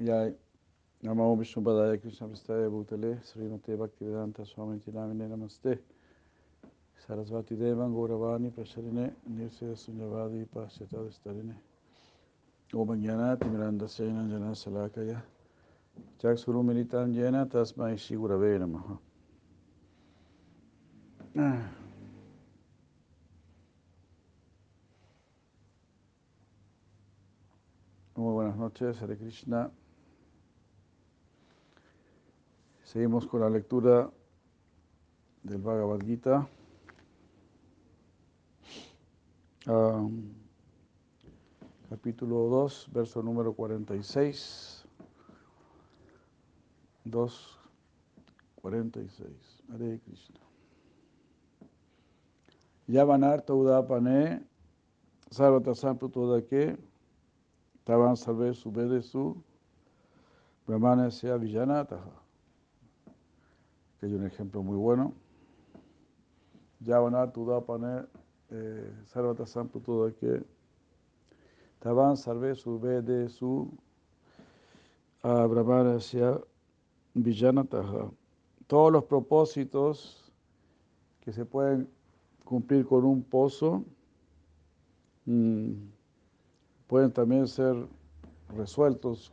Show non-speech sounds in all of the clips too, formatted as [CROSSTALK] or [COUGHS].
Ya Namo Vishnu Padaya Krishna Pristaya Bhutale Srimate Bhaktivedanta Swami Tinamine Namaste Sarasvati Devan Gauravani Prasharine Nirse Sunyavadi Pasyata Starine Om Jnanati Miranda Sena Jana Salakaya Chaksuru Militan Jena Tasmai Shigurave Namaha Muy buenas noches, Hare Krishna. Seguimos con la lectura del Bhagavad Gita. Capítulo 2, verso número 46. 2, 46. Hare Krishna. Yavanarta Udapane Sarvata Samputodake Tavan Salve Subedesu Brahmana Sea que hay un ejemplo muy bueno. Yavanar Tudapane Sarvata Samputodake Tavan Salve Subedesu Brahmana Sea Villanataha Todos los propósitos que se pueden cumplir con un pozo mmm, pueden también ser resueltos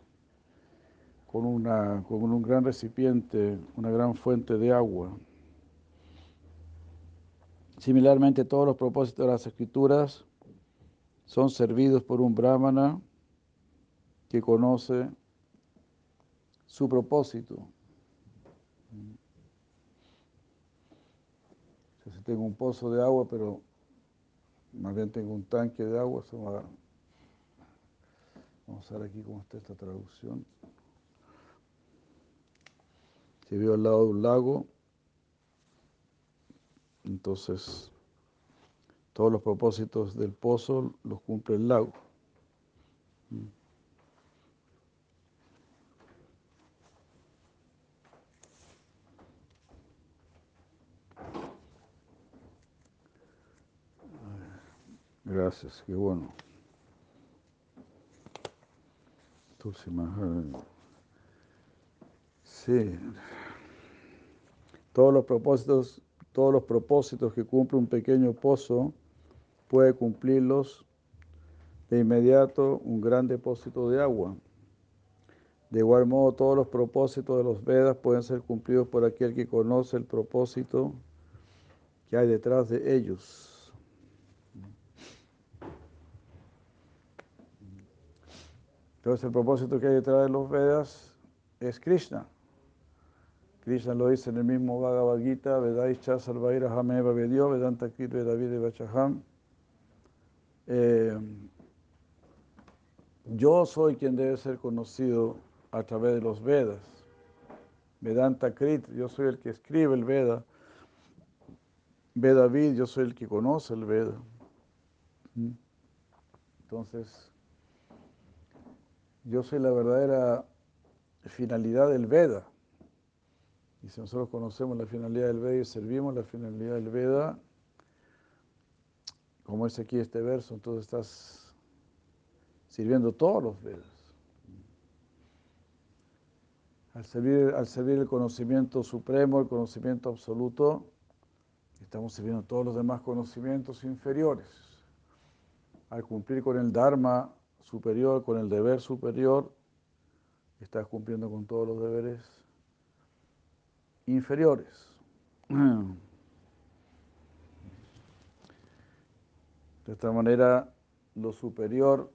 con, una, con un gran recipiente, una gran fuente de agua. Similarmente, todos los propósitos de las escrituras son servidos por un brahmana que conoce su propósito. Si tengo un pozo de agua, pero más bien tengo un tanque de agua, eso va Vamos a ver aquí cómo está esta traducción. Si veo al lado de un lago, entonces todos los propósitos del pozo los cumple el lago. Gracias, qué bueno. Sí. Todos los propósitos, todos los propósitos que cumple un pequeño pozo puede cumplirlos de inmediato un gran depósito de agua. De igual modo, todos los propósitos de los Vedas pueden ser cumplidos por aquel que conoce el propósito que hay detrás de ellos. Entonces el propósito que hay detrás de los Vedas es Krishna. Krishna lo dice en el mismo Bhagavad Gita, Vedaischa Sarvaira Hameva Vedio, Vedanta Kirve David Vachaham. Eh, yo soy quien debe ser conocido a través de los Vedas. Vedanta Krit, yo soy el que escribe el Veda. Vedavid, yo soy el que conoce el Veda. Entonces, yo soy la verdadera finalidad del Veda. Y si nosotros conocemos la finalidad del Veda y servimos la finalidad del Veda, como es aquí este verso, entonces estás sirviendo todos los Vedas. Al servir, al servir el conocimiento supremo, el conocimiento absoluto, estamos sirviendo todos los demás conocimientos inferiores. Al cumplir con el Dharma superior, con el deber superior, estás cumpliendo con todos los deberes inferiores. De esta manera, lo superior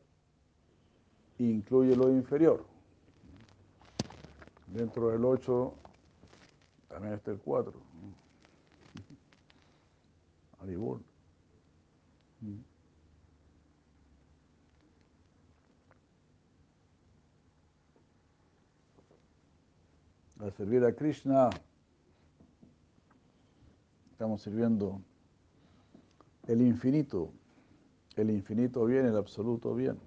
incluye lo inferior. Dentro del 8 también está el 4. Alibur. Al servir a Krishna, estamos sirviendo el infinito, el infinito bien, el absoluto bien.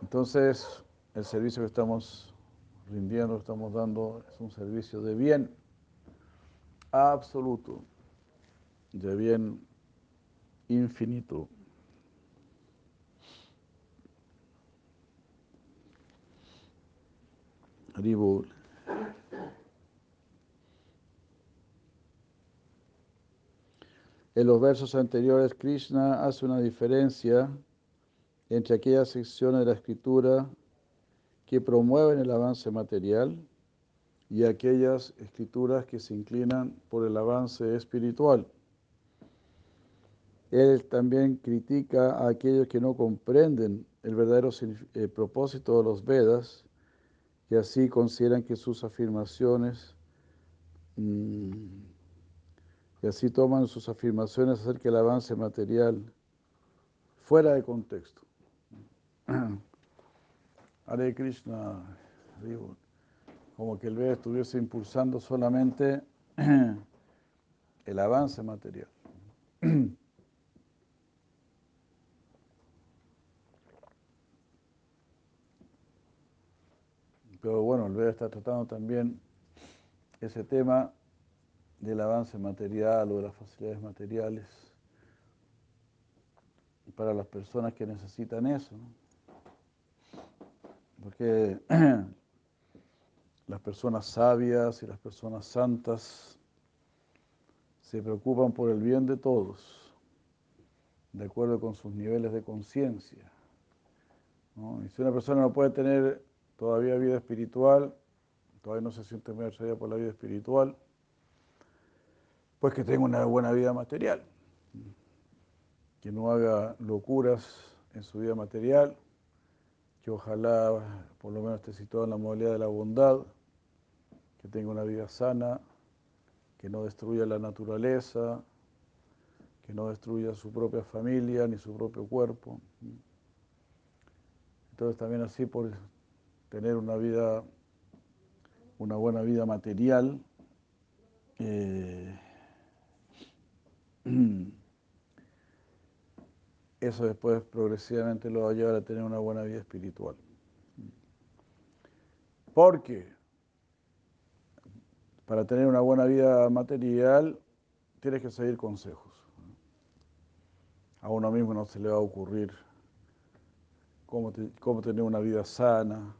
Entonces, el servicio que estamos rindiendo, estamos dando, es un servicio de bien absoluto, de bien infinito. Haribol. En los versos anteriores, Krishna hace una diferencia entre aquellas secciones de la escritura que promueven el avance material y aquellas escrituras que se inclinan por el avance espiritual. Él también critica a aquellos que no comprenden el verdadero eh, propósito de los Vedas, que así consideran que sus afirmaciones, mm, y así toman sus afirmaciones acerca del avance material fuera de contexto. [CLEARS THROAT] Hare Krishna, digo, como que el Veda estuviese impulsando solamente [CLEARS THROAT] el avance material. [CLEARS THROAT] Pero bueno, el Veda está tratando también ese tema del avance material o de las facilidades materiales para las personas que necesitan eso. Porque [CLEARS THROAT] las personas sabias y las personas santas se preocupan por el bien de todos, de acuerdo con sus niveles de conciencia. Y si una persona no puede tener todavía vida espiritual, todavía no se siente muy atraída por la vida espiritual, pues que tenga una buena vida material, que no haga locuras en su vida material, que ojalá por lo menos esté situado en la modalidad de la bondad, que tenga una vida sana, que no destruya la naturaleza, que no destruya su propia familia ni su propio cuerpo. Entonces también así por tener una vida, una buena vida material, eh, [CLEARS THROAT] eso después progresivamente lo va a llevar a tener una buena vida espiritual. Porque para tener una buena vida material tienes que seguir consejos. A uno mismo no se le va a ocurrir cómo, cómo tener una vida sana,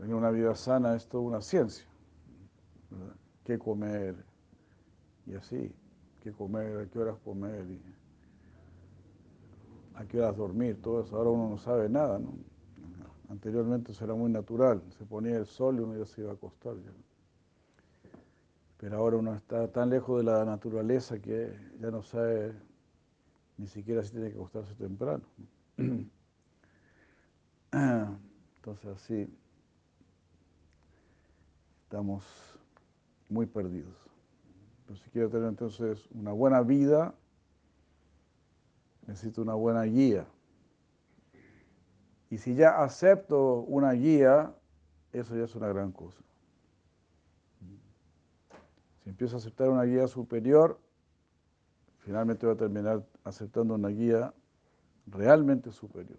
Tener una vida sana es toda una ciencia. ¿Qué comer? Y así, qué comer, a qué horas comer, y a qué horas dormir, todo eso. Ahora uno no sabe nada, ¿no? Anteriormente eso era muy natural, se ponía el sol y uno ya se iba a acostar. Pero ahora uno está tan lejos de la naturaleza que ya no sabe ni siquiera si tiene que acostarse temprano. [CLEARS THROAT] Entonces así estamos muy perdidos. Pero si quiero tener entonces una buena vida, necesito una buena guía. Y si ya acepto una guía, eso ya es una gran cosa. Si empiezo a aceptar una guía superior, finalmente voy a terminar aceptando una guía realmente superior,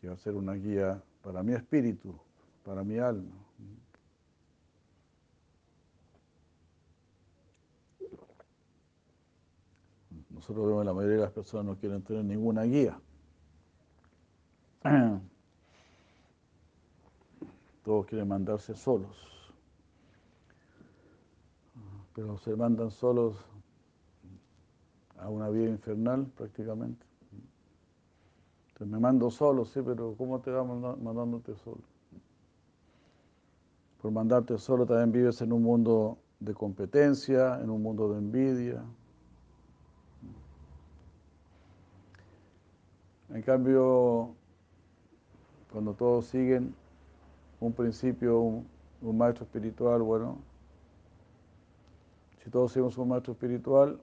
que va a ser una guía para mi espíritu, para mi alma. Nosotros vemos que la mayoría de las personas no quieren tener ninguna guía. [CLEARS THROAT] Todos quieren mandarse solos. Pero se mandan solos a una vida infernal prácticamente. Entonces me mando solo, sí, pero ¿cómo te va mandándote solo? Por mandarte solo también vives en un mundo de competencia, en un mundo de envidia, En cambio, cuando todos siguen un principio, un, maestro espiritual, bueno, si todos seguimos un maestro espiritual,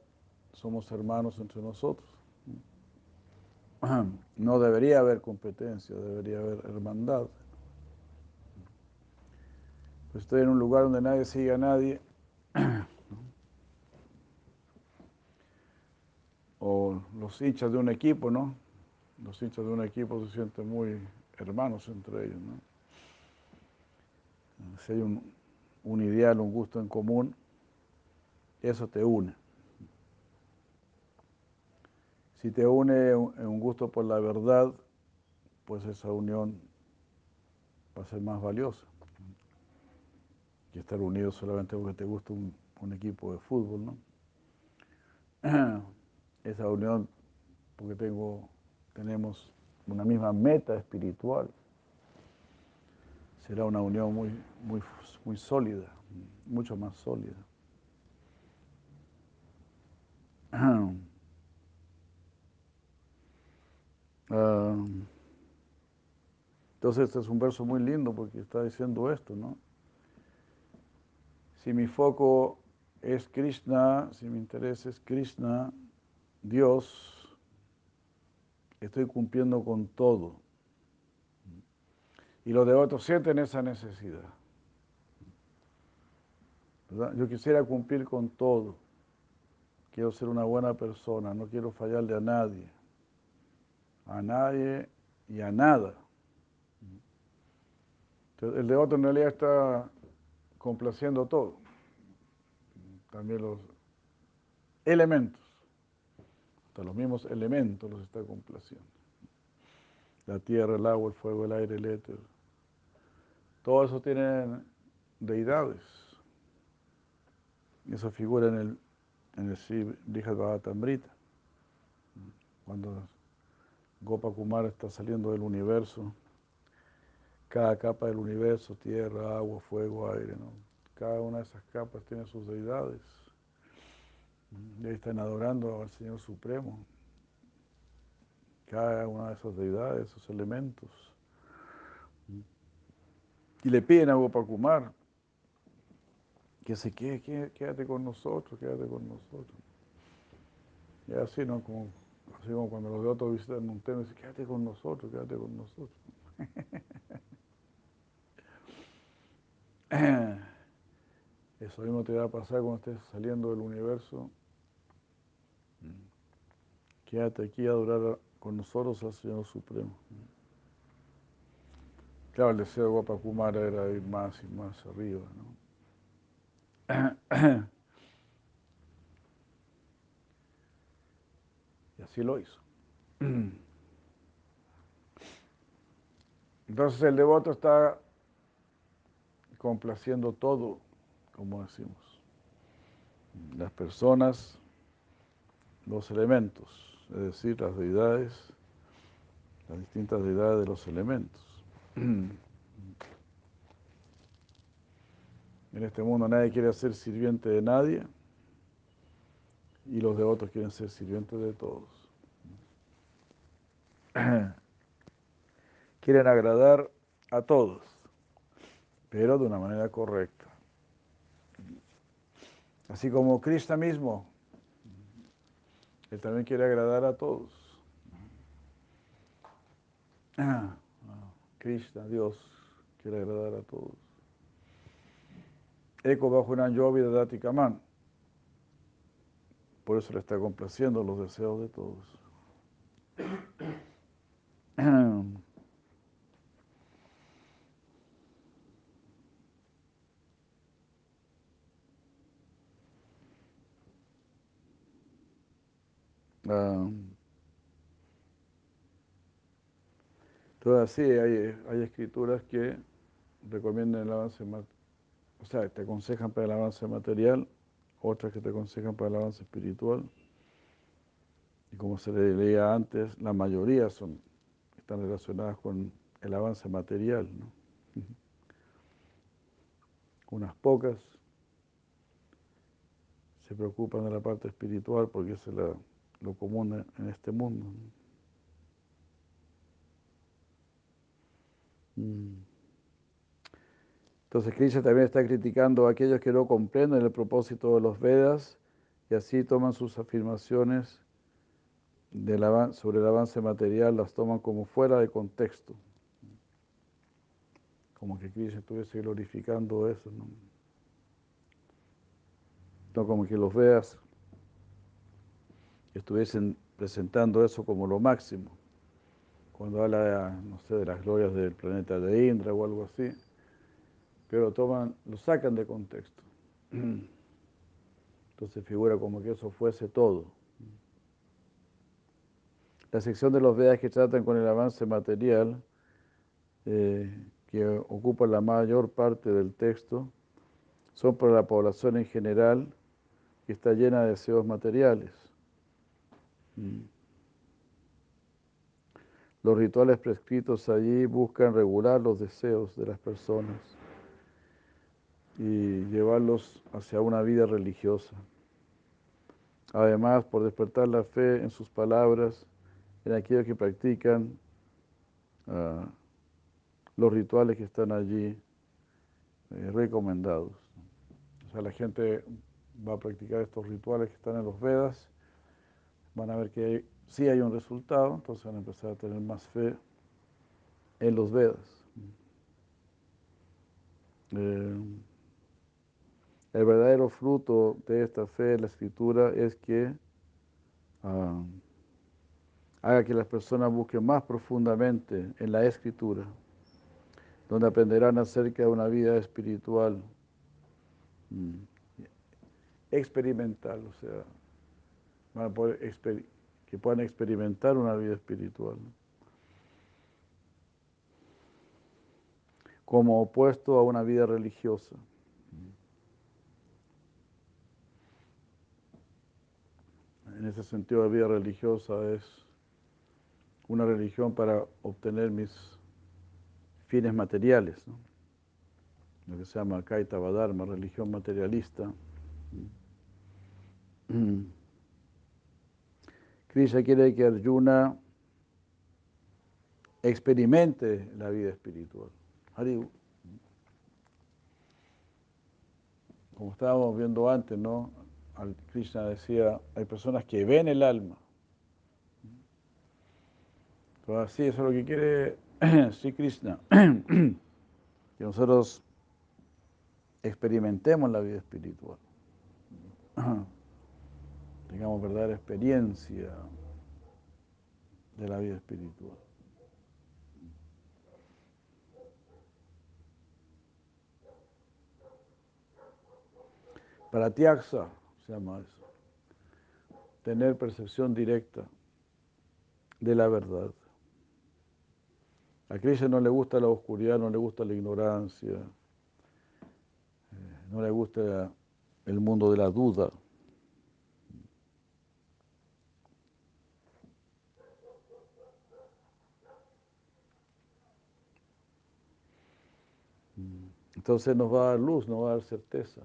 somos hermanos entre nosotros. No debería haber competencia, debería haber hermandad. Pues estoy en un lugar donde nadie sigue a nadie, o los hinchas de un equipo, ¿no? Los hinchas de un equipo se sienten muy hermanos entre ellos. ¿no? Si hay un, un ideal, un gusto en común, eso te une. Si te une un gusto por la verdad, pues esa unión va a ser más valiosa que estar unido solamente porque te gusta un, un equipo de fútbol, ¿no? [CLEARS THROAT] Esa unión porque tengo, tenemos una misma meta espiritual será una unión muy, muy, muy sólida, mucho más sólida. [CLEARS THROAT] Ah, entonces este es un verso muy lindo porque está diciendo esto, ¿no? Si mi foco es Krishna, si mi interés es Krishna, Dios, estoy cumpliendo con todo. Y los devotos sienten esa necesidad. Yo quisiera cumplir con todo. Quiero ser una buena persona, no quiero fallarle a nadie. A nadie y a nada. Entonces, el devoto en realidad está complaciendo todo. También los elementos. Los mismos elementos los está complaciendo. La tierra, el agua, el fuego, el aire, el éter. Todo eso tiene deidades. Y eso figura en el, en el Bhagavatamrita. Cuando Gopakumar está saliendo del universo, cada capa del universo, tierra, agua, fuego, aire, ¿no? cada una de esas capas tiene sus deidades. Están adorando al Señor Supremo. Cada una de esas deidades, esos elementos. Y le piden a Gopakumar que se quede, quédate con nosotros, quédate con nosotros. Y así, ¿no? Como, así como cuando los otros visitan un templo, dicen, quédate con nosotros, quédate con nosotros. [LAUGHS] [LAUGHS] Eso mismo te va a pasar cuando estés saliendo del universo. Quédate aquí a adorar con nosotros al Señor Supremo. Claro, el deseo de Guapakumara era ir más y más arriba, ¿no? [CLEARS THROAT] Y así lo hizo. [CLEARS THROAT] Entonces el devoto está complaciendo todo, como decimos. Las personas, los elementos, es decir, las deidades, las distintas deidades de los elementos. [CLEARS THROAT] En este mundo nadie quiere ser sirviente de nadie y los devotos quieren ser sirvientes de todos. [CLEARS THROAT] Quieren agradar a todos, pero de una manera correcta. Así como Krishna mismo, él también quiere agradar a todos. [CLEARS THROAT] Krishna, Dios, quiere agradar a todos. Eko Bajunan de Dati Kaman. Por eso le está complaciendo los deseos de todos. [CLEARS THROAT] Um, Entonces, sí, hay, escrituras que recomiendan el avance, o sea, te aconsejan para el avance material, otras que te aconsejan para el avance espiritual. Y como se le leía antes, la mayoría son, están relacionadas con el avance material. ¿no? [LAUGHS] Unas pocas se preocupan de la parte espiritual porque es lo común en este mundo. Mm. Entonces Krishna también está criticando a aquellos que no comprenden el propósito de los Vedas y así toman sus afirmaciones sobre el avance material, las toman como fuera de contexto. Como que Krishna estuviese glorificando eso. No, no como que los Vedas estuviesen presentando eso como lo máximo cuando habla, no sé, de las glorias del planeta de Indra o algo así, pero toman, lo sacan de contexto. [CLEARS THROAT] Entonces figura como que eso fuese todo. La sección de los Vedas que tratan con el avance material, eh, que ocupan la mayor parte del texto son para la población en general que está llena de deseos materiales. Mm. Los rituales prescritos allí buscan regular los deseos de las personas y llevarlos hacia una vida religiosa. Además, por despertar la fe en sus palabras, en aquellos que practican ah, los rituales que están allí eh, recomendados. O sea, la gente va a practicar estos rituales que están en los Vedas, van a ver que sí hay un resultado, entonces van a empezar a tener más fe en los Vedas. Eh, el verdadero fruto de esta fe en la escritura es que ah, haga que las personas busquen más profundamente en la escritura, donde aprenderán acerca de una vida espiritual mm, experimental, o sea, que puedan experimentar una vida espiritual. como opuesto a una vida religiosa. en ese sentido la vida religiosa es una religión para obtener mis fines materiales, lo que se llama Kaita Dharma, religión materialista. Krishna quiere que Arjuna experimente la vida espiritual. Como estábamos viendo antes, ¿no? Krishna decía, hay personas que ven el alma. Entonces, así, eso es lo que quiere [CLEARS THROAT] sí Krishna, [CLEARS THROAT] que nosotros experimentemos la vida espiritual, [CLEARS THROAT] tengamos verdadera experiencia de la vida espiritual. Para Tiaxa, se llama eso. Tener percepción directa de la verdad. A Krishna no le gusta la oscuridad, no le gusta la ignorancia, eh, no le gusta el mundo de la duda. Entonces nos va a dar luz, nos va a dar certeza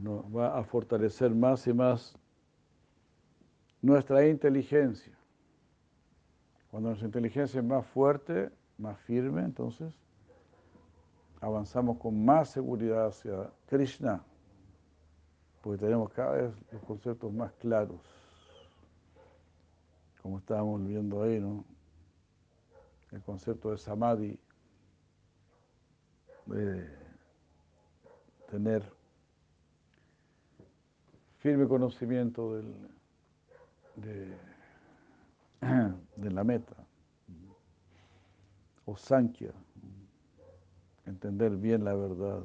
nos va a fortalecer más y más nuestra inteligencia. Cuando nuestra inteligencia es más fuerte, más firme, entonces avanzamos con más seguridad hacia Krishna, porque tenemos cada vez los conceptos más claros, como estábamos viendo ahí, ¿no? El concepto de samadhi, de tener firme conocimiento del, de, de, la meta, o Sankhya, entender bien la verdad.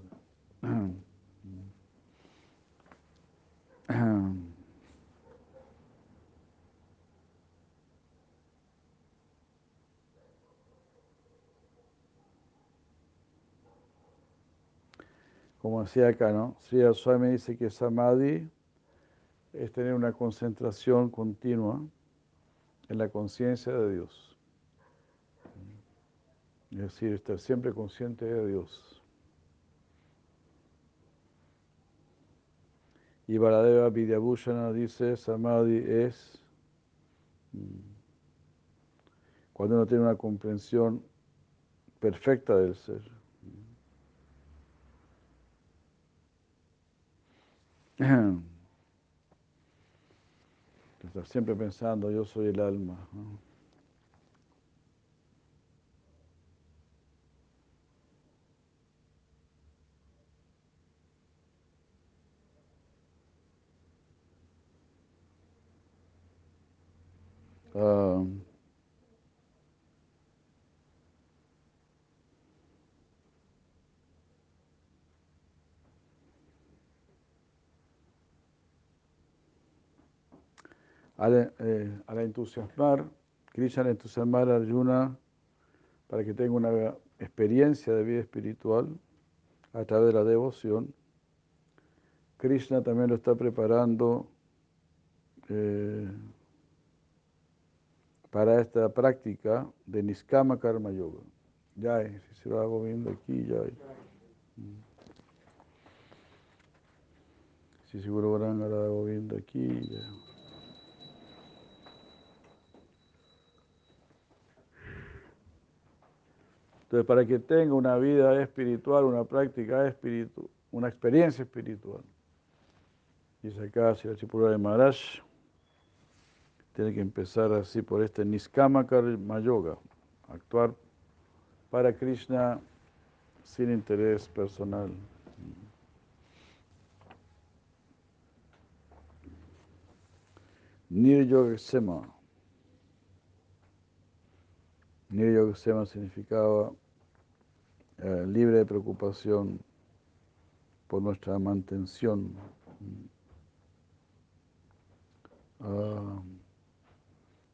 Como decía acá, ¿no? Sri Swami dice que Samadhi es tener una concentración continua en la conciencia de Dios. Es decir, estar siempre consciente de Dios. Y Baladeva Vidyabhushana dice, Samadhi es mm, cuando uno tiene una comprensión perfecta del ser. Estar siempre pensando, yo soy el alma. Ah, al, eh, al entusiasmar, Krishna al entusiasmar a Arjuna para que tenga una experiencia de vida espiritual a través de la devoción, Krishna también lo está preparando eh, para esta práctica de Niskama Karma Yoga. Ya, si se va viendo aquí, ya. Si seguro van a viendo aquí, ya. Entonces, para que tenga una vida espiritual, una práctica espiritual, una experiencia espiritual, dice acá Chipura de Maharaj, tiene que empezar así por este Niskama Karma Yoga, actuar para Krishna sin interés personal. Niryogasema. Niryogasema significaba eh, libre de preocupación por nuestra mantención. Uh,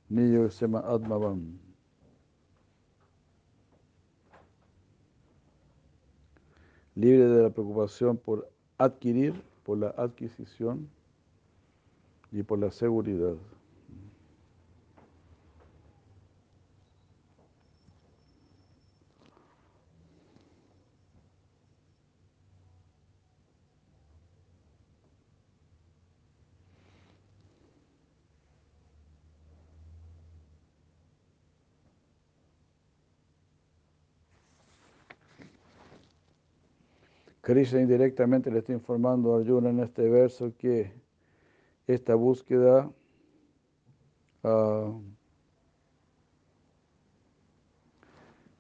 Niryogasema Atmavam. libre de la preocupación por adquirir, por la adquisición y por la seguridad. Krishna indirectamente le está informando a Arjuna en este verso que esta búsqueda uh,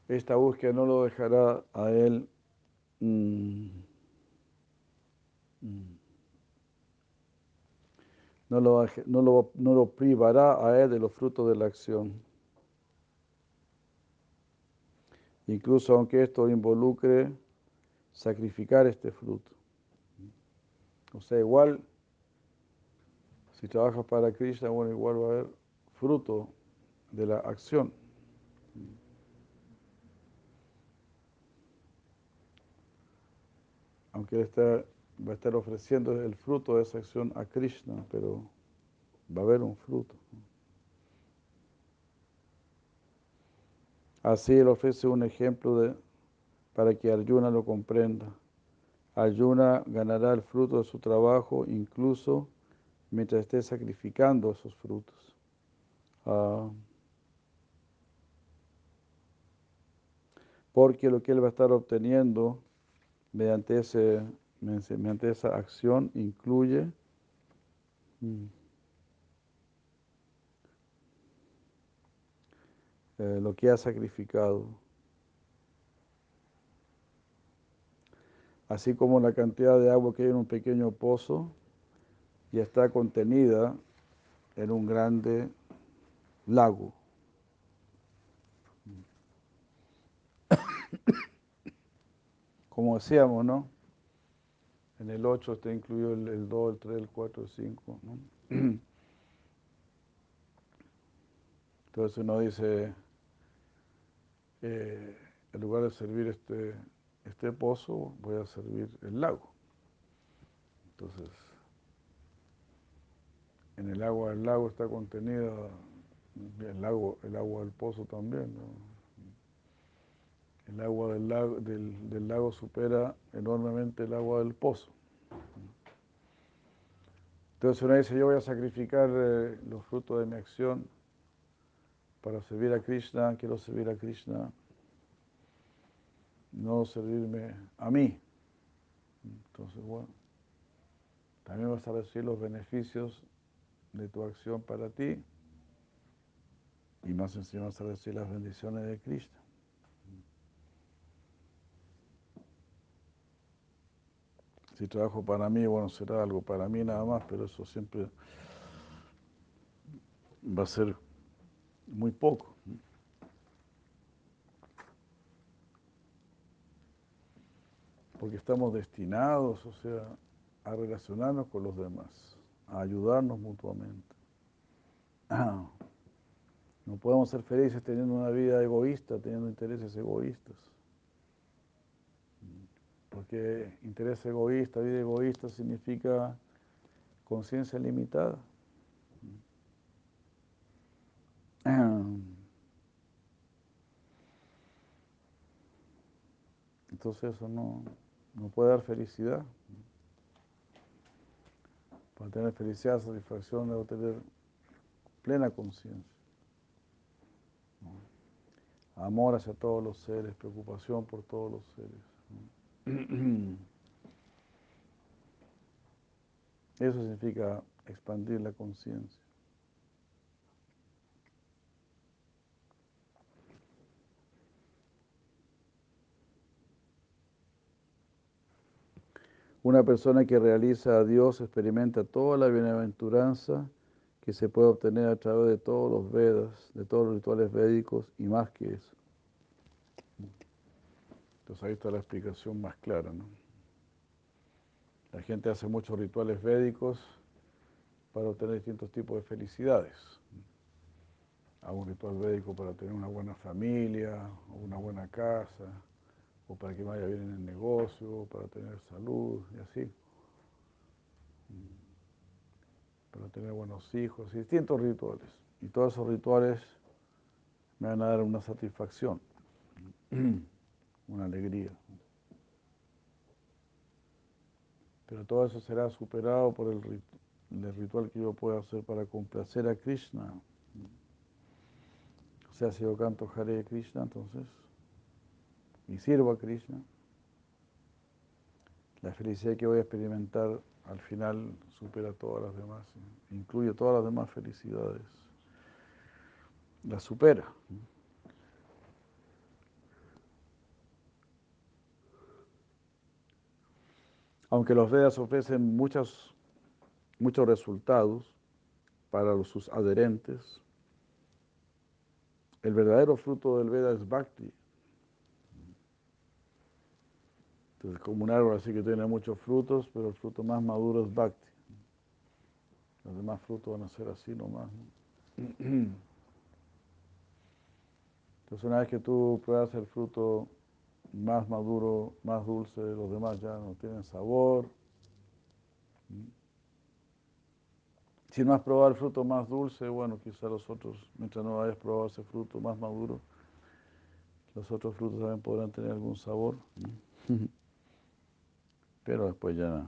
esta búsqueda no lo dejará a él mm, mm, no, lo, no, lo, no lo privará a él de los frutos de la acción. Incluso aunque esto involucre sacrificar este fruto. O sea, igual, si trabajas para Krishna, bueno, igual va a haber fruto de la acción. Aunque él está, va a estar ofreciendo el fruto de esa acción a Krishna, pero va a haber un fruto. Así él ofrece un ejemplo de para que Arjuna lo comprenda. Arjuna ganará el fruto de su trabajo incluso mientras esté sacrificando esos frutos. Ah, porque lo que él va a estar obteniendo mediante, mediante esa acción incluye mm, eh, lo que ha sacrificado. Así como la cantidad de agua que hay en un pequeño pozo y está contenida en un grande lago. [COUGHS] Como decíamos, ¿no? En el 8 está incluido el, 2, el 3, el 4, el 5, ¿no? Entonces uno dice, eh, en lugar de servir este este pozo voy a servir el lago. Entonces, en el agua del lago está contenida el, lago, el agua del pozo también. El agua del lago, del, lago supera enormemente el agua del pozo. Entonces uno dice, yo voy a sacrificar eh, los frutos de mi acción para servir a Krishna, quiero servir a Krishna no servirme a mí. Entonces, bueno, también vas a recibir los beneficios de tu acción para ti y más encima vas a recibir las bendiciones de Cristo. Si trabajo para mí, bueno, será algo para mí nada más, pero eso siempre va a ser muy poco. Porque estamos destinados, o sea, a relacionarnos con los demás, a ayudarnos mutuamente. [CLEARS THROAT] No podemos ser felices teniendo una vida egoísta, teniendo intereses egoístas. Porque interés egoísta, vida egoísta significa conciencia limitada. [CLEARS THROAT] Entonces eso no, no puede dar felicidad. Para tener felicidad, satisfacción, debo tener plena conciencia. Amor hacia todos los seres, preocupación por todos los seres. [CLEARS THROAT] Eso significa expandir la conciencia. Una persona que realiza a Dios experimenta toda la bienaventuranza que se puede obtener a través de todos los Vedas, de todos los rituales védicos y más que eso. Entonces ahí está la explicación más clara. ¿no? La gente hace muchos rituales védicos para obtener distintos tipos de felicidades. Hago un ritual védico para tener una buena familia, una buena casa, o para que vaya bien en el negocio, para tener salud y así. Para tener buenos hijos, y distintos rituales. Y todos esos rituales me van a dar una satisfacción, [CLEARS THROAT] una alegría. Pero todo eso será superado por el, ritual que yo pueda hacer para complacer a Krishna. O sea, si yo canto Hare Krishna, entonces y sirvo a Krishna, la felicidad que voy a experimentar al final supera todas las demás, incluye todas las demás felicidades, la supera. Aunque los Vedas ofrecen muchos, muchos resultados para sus adherentes, el verdadero fruto del Veda es Bhakti, Es como un árbol así que tiene muchos frutos, pero el fruto más maduro es bhakti. Los demás frutos van a ser así nomás. Entonces una vez que tú pruebas el fruto más maduro, más dulce, los demás ya no tienen sabor. Si no has probado el fruto más dulce, bueno, quizá los otros, mientras no hayas probado ese fruto más maduro, los otros frutos también podrán tener algún sabor. [LAUGHS] Pero después ya,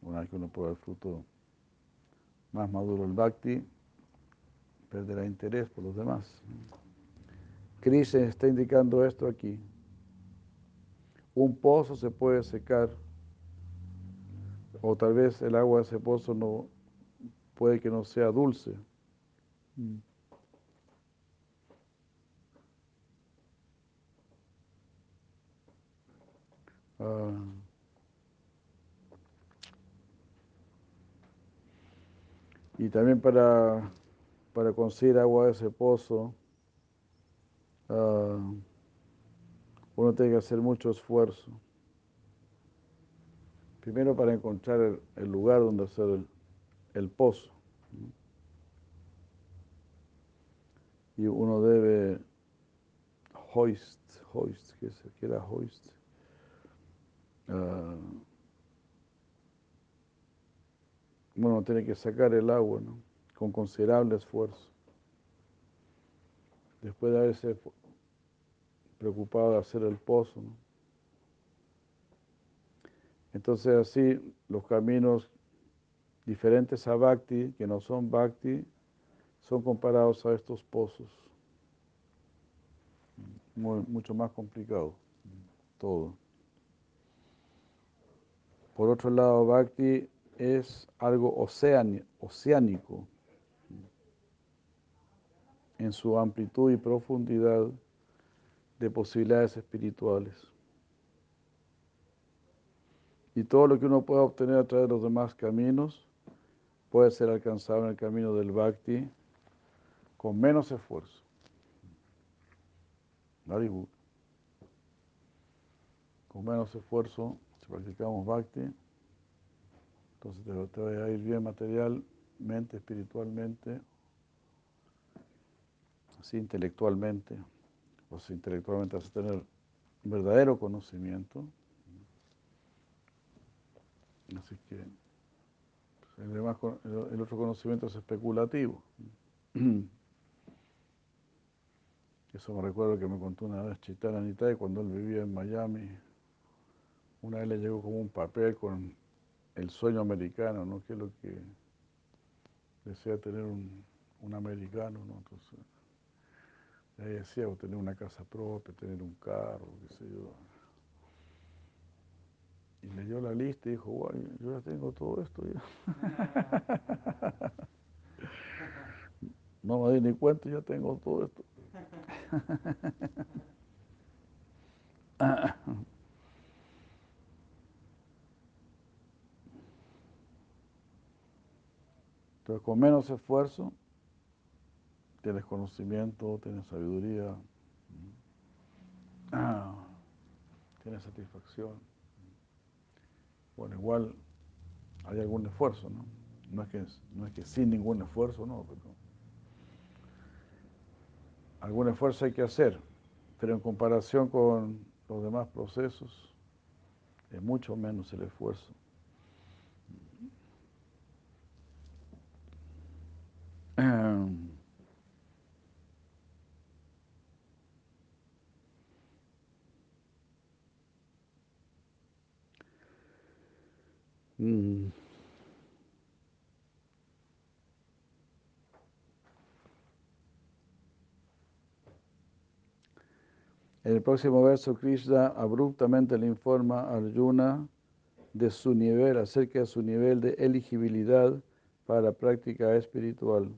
una vez que uno prueba el fruto más maduro, el bhakti, perderá interés por los demás. Krishna está indicando esto aquí. Un pozo se puede secar, o tal vez el agua de ese pozo no puede que no sea dulce. Ah. Y también para, para conseguir agua de ese pozo, ah, uno tiene que hacer mucho esfuerzo. Primero para encontrar el, lugar donde hacer el, pozo. Y uno debe hoist, hoist, ¿qué, es, qué era hoist? Ah, bueno, tiene que sacar el agua, ¿no? Con considerable esfuerzo. Después de haberse preocupado de hacer el pozo, ¿no? Entonces así los caminos diferentes a Bhakti, que no son Bhakti, son comparados a estos pozos. mucho más complicado, todo. Por otro lado, Bhakti es algo oceánico en su amplitud y profundidad de posibilidades espirituales. Y todo lo que uno pueda obtener a través de los demás caminos puede ser alcanzado en el camino del bhakti con menos esfuerzo. Con menos esfuerzo, si practicamos bhakti, entonces te, va a ir bien materialmente, espiritualmente así intelectualmente, pues intelectualmente vas a tener verdadero conocimiento. Así que pues, el, el otro conocimiento es especulativo. [CLEARS THROAT] Eso me recuerdo que me contó una vez Chitana Nitai cuando él vivía en Miami. Una vez le llegó como un papel con el sueño americano, ¿no? Que es lo que desea tener un, un americano, ¿no? Entonces, ahí decía, tener una casa propia, tener un carro, qué sé yo. Y leyó la lista y dijo, guay, yo ya tengo todo esto ya. [LAUGHS] no me di ni cuenta, ya tengo todo esto. [LAUGHS] Entonces, con menos esfuerzo, tienes conocimiento, tienes sabiduría, tienes satisfacción. Bueno, igual hay algún esfuerzo, ¿no? No es que, no es que sin ningún esfuerzo, no, pero algún esfuerzo hay que hacer, pero en comparación con los demás procesos, es mucho menos el esfuerzo. En el próximo verso, Krishna abruptamente le informa a Arjuna de su nivel, acerca de su nivel de elegibilidad para la práctica espiritual,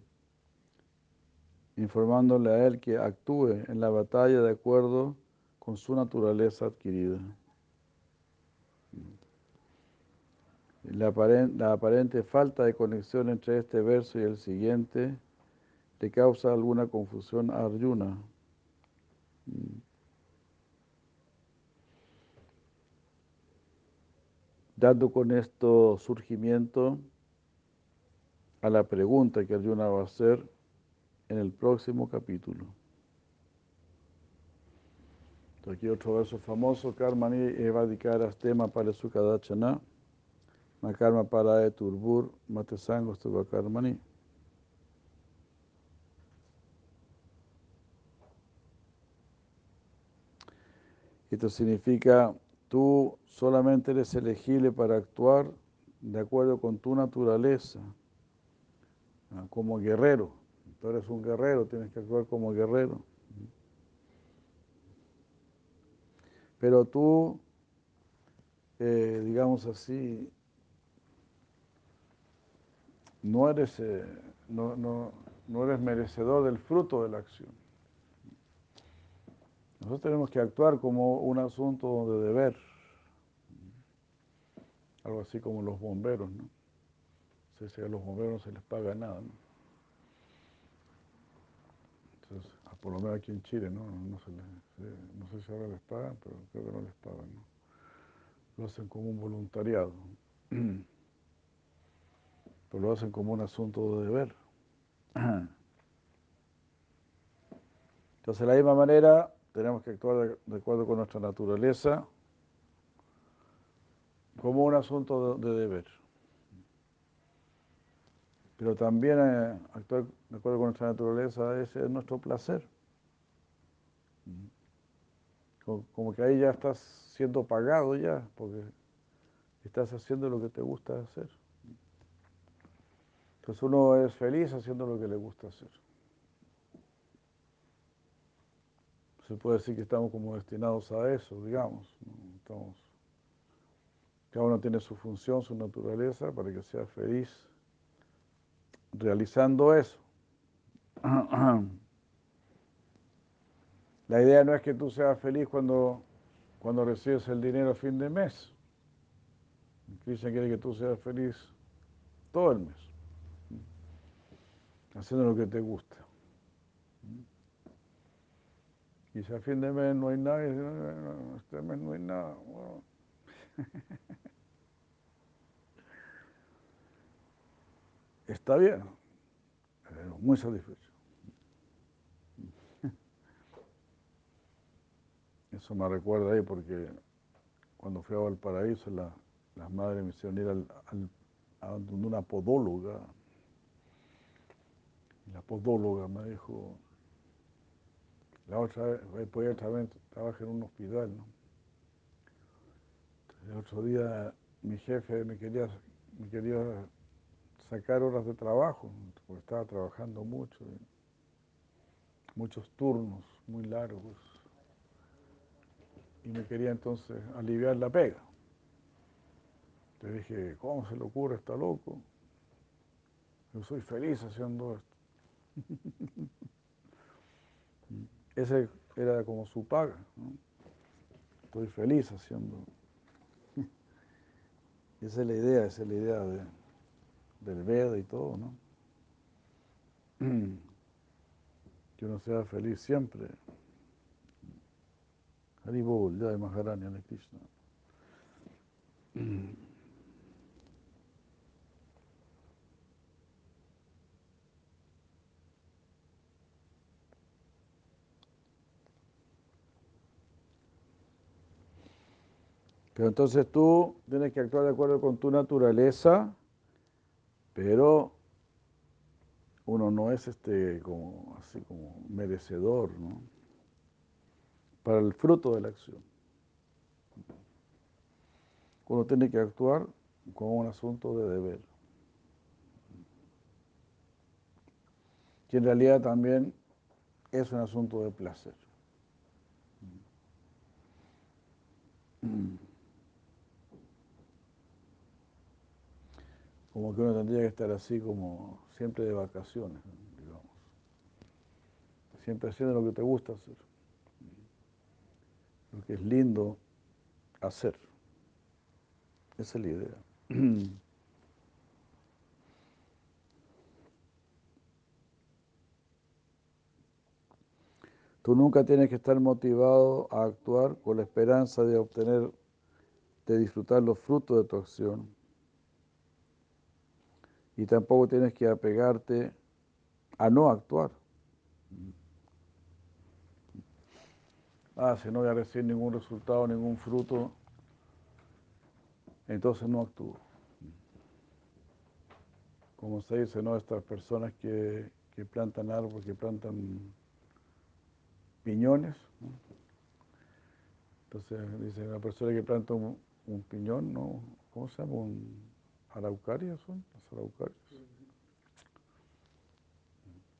informándole a él que actúe en la batalla de acuerdo con su naturaleza adquirida. La aparente, falta de conexión entre este verso y el siguiente le causa alguna confusión a Arjuna. dando con esto surgimiento a la pregunta que Arjuna va a hacer en el próximo capítulo. aquí otro verso famoso, Karmani evadikaras tema para su kadachana, makarma para eturbur, matesango karmani. Esto significa Tú solamente eres elegible para actuar de acuerdo con tu naturaleza, como guerrero. Tú eres un guerrero, tienes que actuar como guerrero. Pero tú, eh, digamos así, no eres, eh, no, no eres merecedor del fruto de la acción. Nosotros tenemos que actuar como un asunto de deber, algo así como los bomberos, ¿no? Si a los bomberos no se les paga nada, ¿no? Entonces, ah, por lo menos aquí en Chile, ¿no? No, sé si ahora les pagan, pero creo que no les pagan, ¿no? Lo hacen como un voluntariado, [CLEARS THROAT] pero lo hacen como un asunto de deber. [CLEARS THROAT] Entonces, de la misma manera, tenemos que actuar de, acuerdo con nuestra naturaleza como un asunto de, deber. Pero también eh, actuar de acuerdo con nuestra naturaleza es, nuestro placer. Como, que ahí ya estás siendo pagado ya, porque estás haciendo lo que te gusta hacer. Entonces uno es feliz haciendo lo que le gusta hacer. se puede decir que estamos como destinados a eso, digamos. cada uno tiene su función, su naturaleza, para que sea feliz realizando eso. La idea no es que tú seas feliz cuando, cuando recibes el dinero a fin de mes. Cristian quiere que tú seas feliz todo el mes, haciendo lo que te gusta. Y si a fin de mes no hay nada, este mes no hay nada. [LAUGHS] está bien, muy satisfecho. [LAUGHS] Eso me recuerda ahí porque cuando fui a Valparaíso, las madres me hicieron ir al, al, a una podóloga. La podóloga me dijo, la otra vez, podía trabajar en un hospital, ¿no? El otro día mi jefe me quería, me quería sacar horas de trabajo, porque estaba trabajando mucho, muchos turnos muy largos, y me quería entonces aliviar la pega. Le dije, ¿cómo se le ocurre? Está loco. Yo soy feliz haciendo esto. [LAUGHS] Ese era como su paga. Estoy feliz haciendo. [LAUGHS] Esa es la idea, esa es la idea de, del Veda y todo, ¿no? [CLEARS THROAT] Que uno sea feliz siempre. Haribol, de Maharani, de Krishna. Pero entonces tú tienes que actuar de acuerdo con tu naturaleza, pero uno no es este como así como merecedor, ¿no? Para el fruto de la acción. Uno tiene que actuar como un asunto de deber. Que en realidad también es un asunto de placer. Como que uno tendría que estar así como siempre de vacaciones, digamos. Siempre haciendo lo que te gusta hacer. Lo que es lindo hacer. Esa es la idea. [CLEARS THROAT] Tú nunca tienes que estar motivado a actuar con la esperanza de obtener, de disfrutar los frutos de tu acción y tampoco tienes que apegarte a no actuar. Ah, si no voy a recibir ningún resultado, ningún fruto, entonces no actúo. Como se dice, ¿no? Estas personas que, plantan árboles, que plantan piñones. Entonces, dice, la persona que planta un, un piñón, ¿no? ¿Cómo se llama? Un, araucarias son, las araucarias,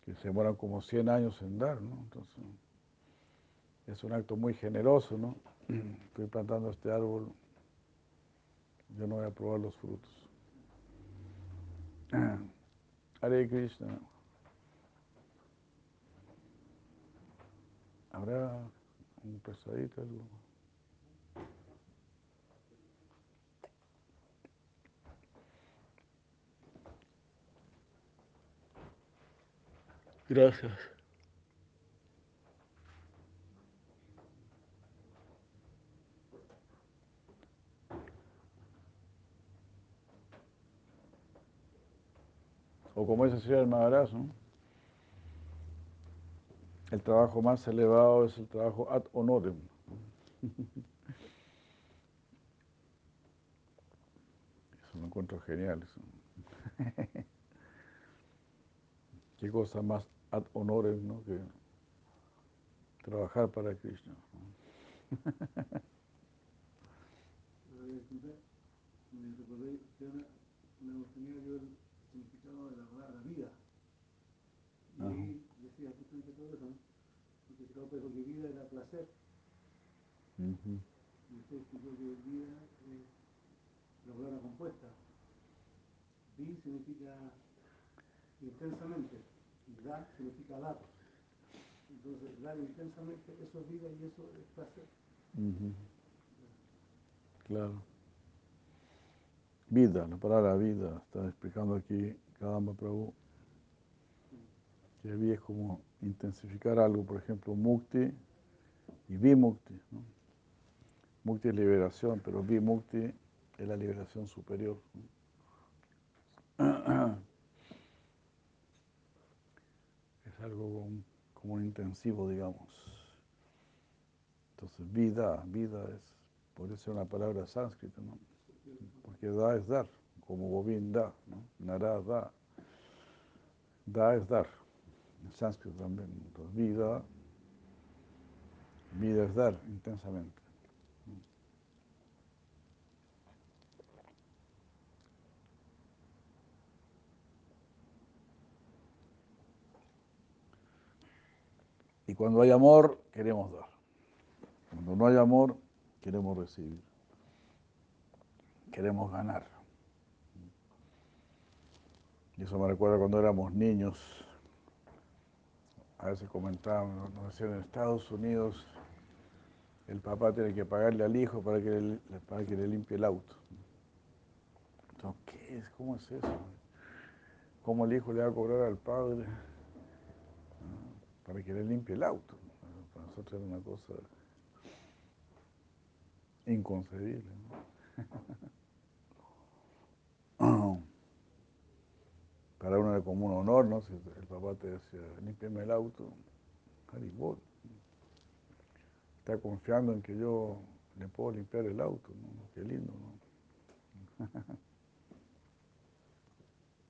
que se demoran como 100 años en dar, ¿no? Entonces, es un acto muy generoso, ¿no? [CLEARS THROAT] Estoy plantando este árbol, yo no voy a probar los frutos. [CLEARS THROAT] Hare Krishna. ¿Habrá un pesadito algo? Gracias. O como dice el Maharaj, el trabajo más elevado es el trabajo ad honorem. [LAUGHS] Eso lo encuentro genial. [LAUGHS] Qué cosa más ad honorem, ¿no? Que trabajar para Krishna. me gustaría [LAUGHS] yo el significado de la palabra vida. Y ahí decía justamente todo eso, ¿no? Porque si no, pues, que vida era placer. Y usted explicó que vida es la palabra compuesta. Vi significa intensamente dar significa dar. Entonces, dar intensamente, eso es vida y eso es placer. Claro. Vida, la palabra vida, está explicando aquí Kadamba Prabhu. Que vida es como intensificar algo, por ejemplo, mukti y vimukti. ¿no? Mukti es liberación, pero vimukti es la liberación superior como, un intensivo, digamos. Entonces, vida, vida es, puede ser una palabra sánscrita, ¿no? Porque da es dar, como Govinda, ¿no? Nara da. Da es dar. En sánscrito también. Entonces, vida, vida es dar intensamente. Y cuando hay amor, queremos dar. Cuando no hay amor, queremos recibir. Queremos ganar. Y eso me recuerda cuando éramos niños. A veces comentábamos, nos decían en Estados Unidos, el papá tiene que pagarle al hijo para que le, para que le limpie el auto. Entonces, ¿qué es? ¿Cómo es eso? ¿Cómo el hijo le va a cobrar al padre? Para que le limpie el auto. Para nosotros era una cosa inconcebible. [COUGHS] Para uno era como un honor, ¿no? Si el papá te decía, límpiame el auto, Haribol. Está confiando en que yo le puedo limpiar el auto, ¿no? Qué lindo,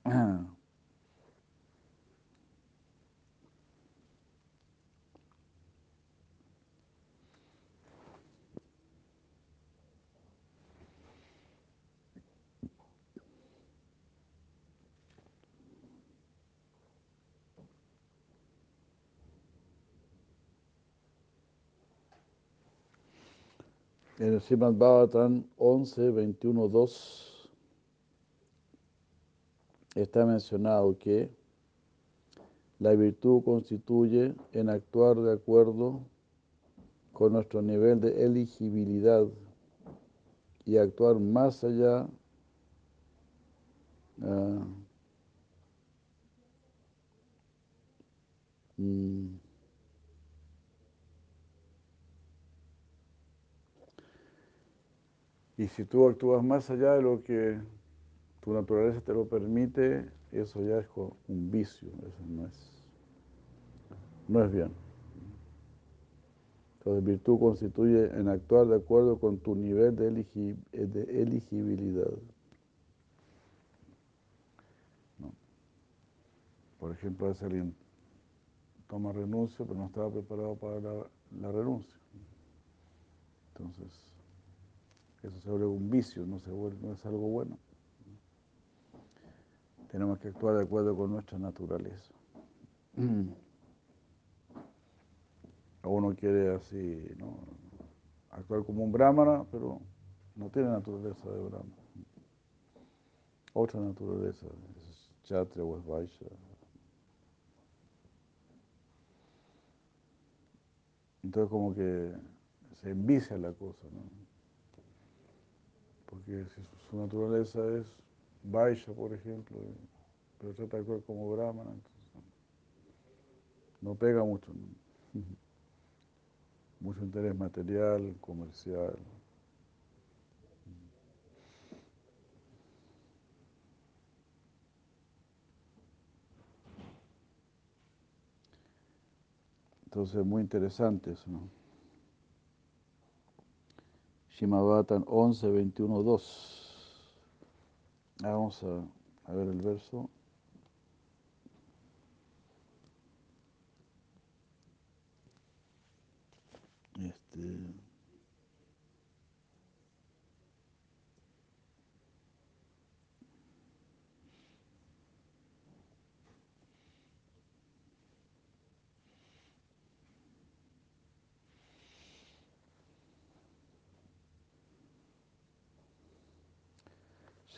¿no? [LAUGHS] En el Srimad Bhavatan 11, 21, 2 está mencionado que la virtud constituye en actuar de acuerdo con nuestro nivel de elegibilidad y actuar más allá uh, mm, Y si tú actúas más allá de lo que tu naturaleza te lo permite, eso ya es un vicio, eso no es, no es bien. Entonces, virtud constituye en actuar de acuerdo con tu nivel de, elegibilidad. ¿No? Por ejemplo, a alguien toma renuncia, pero no estaba preparado para la renuncia. Entonces, eso se vuelve un vicio, no, es algo bueno. Tenemos que actuar de acuerdo con nuestra naturaleza. Uno quiere así, ¿no? actuar como un brahmana, pero no tiene naturaleza de brahmana. Otra naturaleza, es chatra o es vaisha. Entonces como que se envicia la cosa, ¿no? Porque si su, naturaleza es Vaisha, por ejemplo, pero trata de actuar como Brahmana, no pega mucho. [LAUGHS] Mucho interés material, comercial. Entonces, muy interesante eso, ¿no? Shimabatan 11, 21, 2. Vamos a, a ver el verso. Este.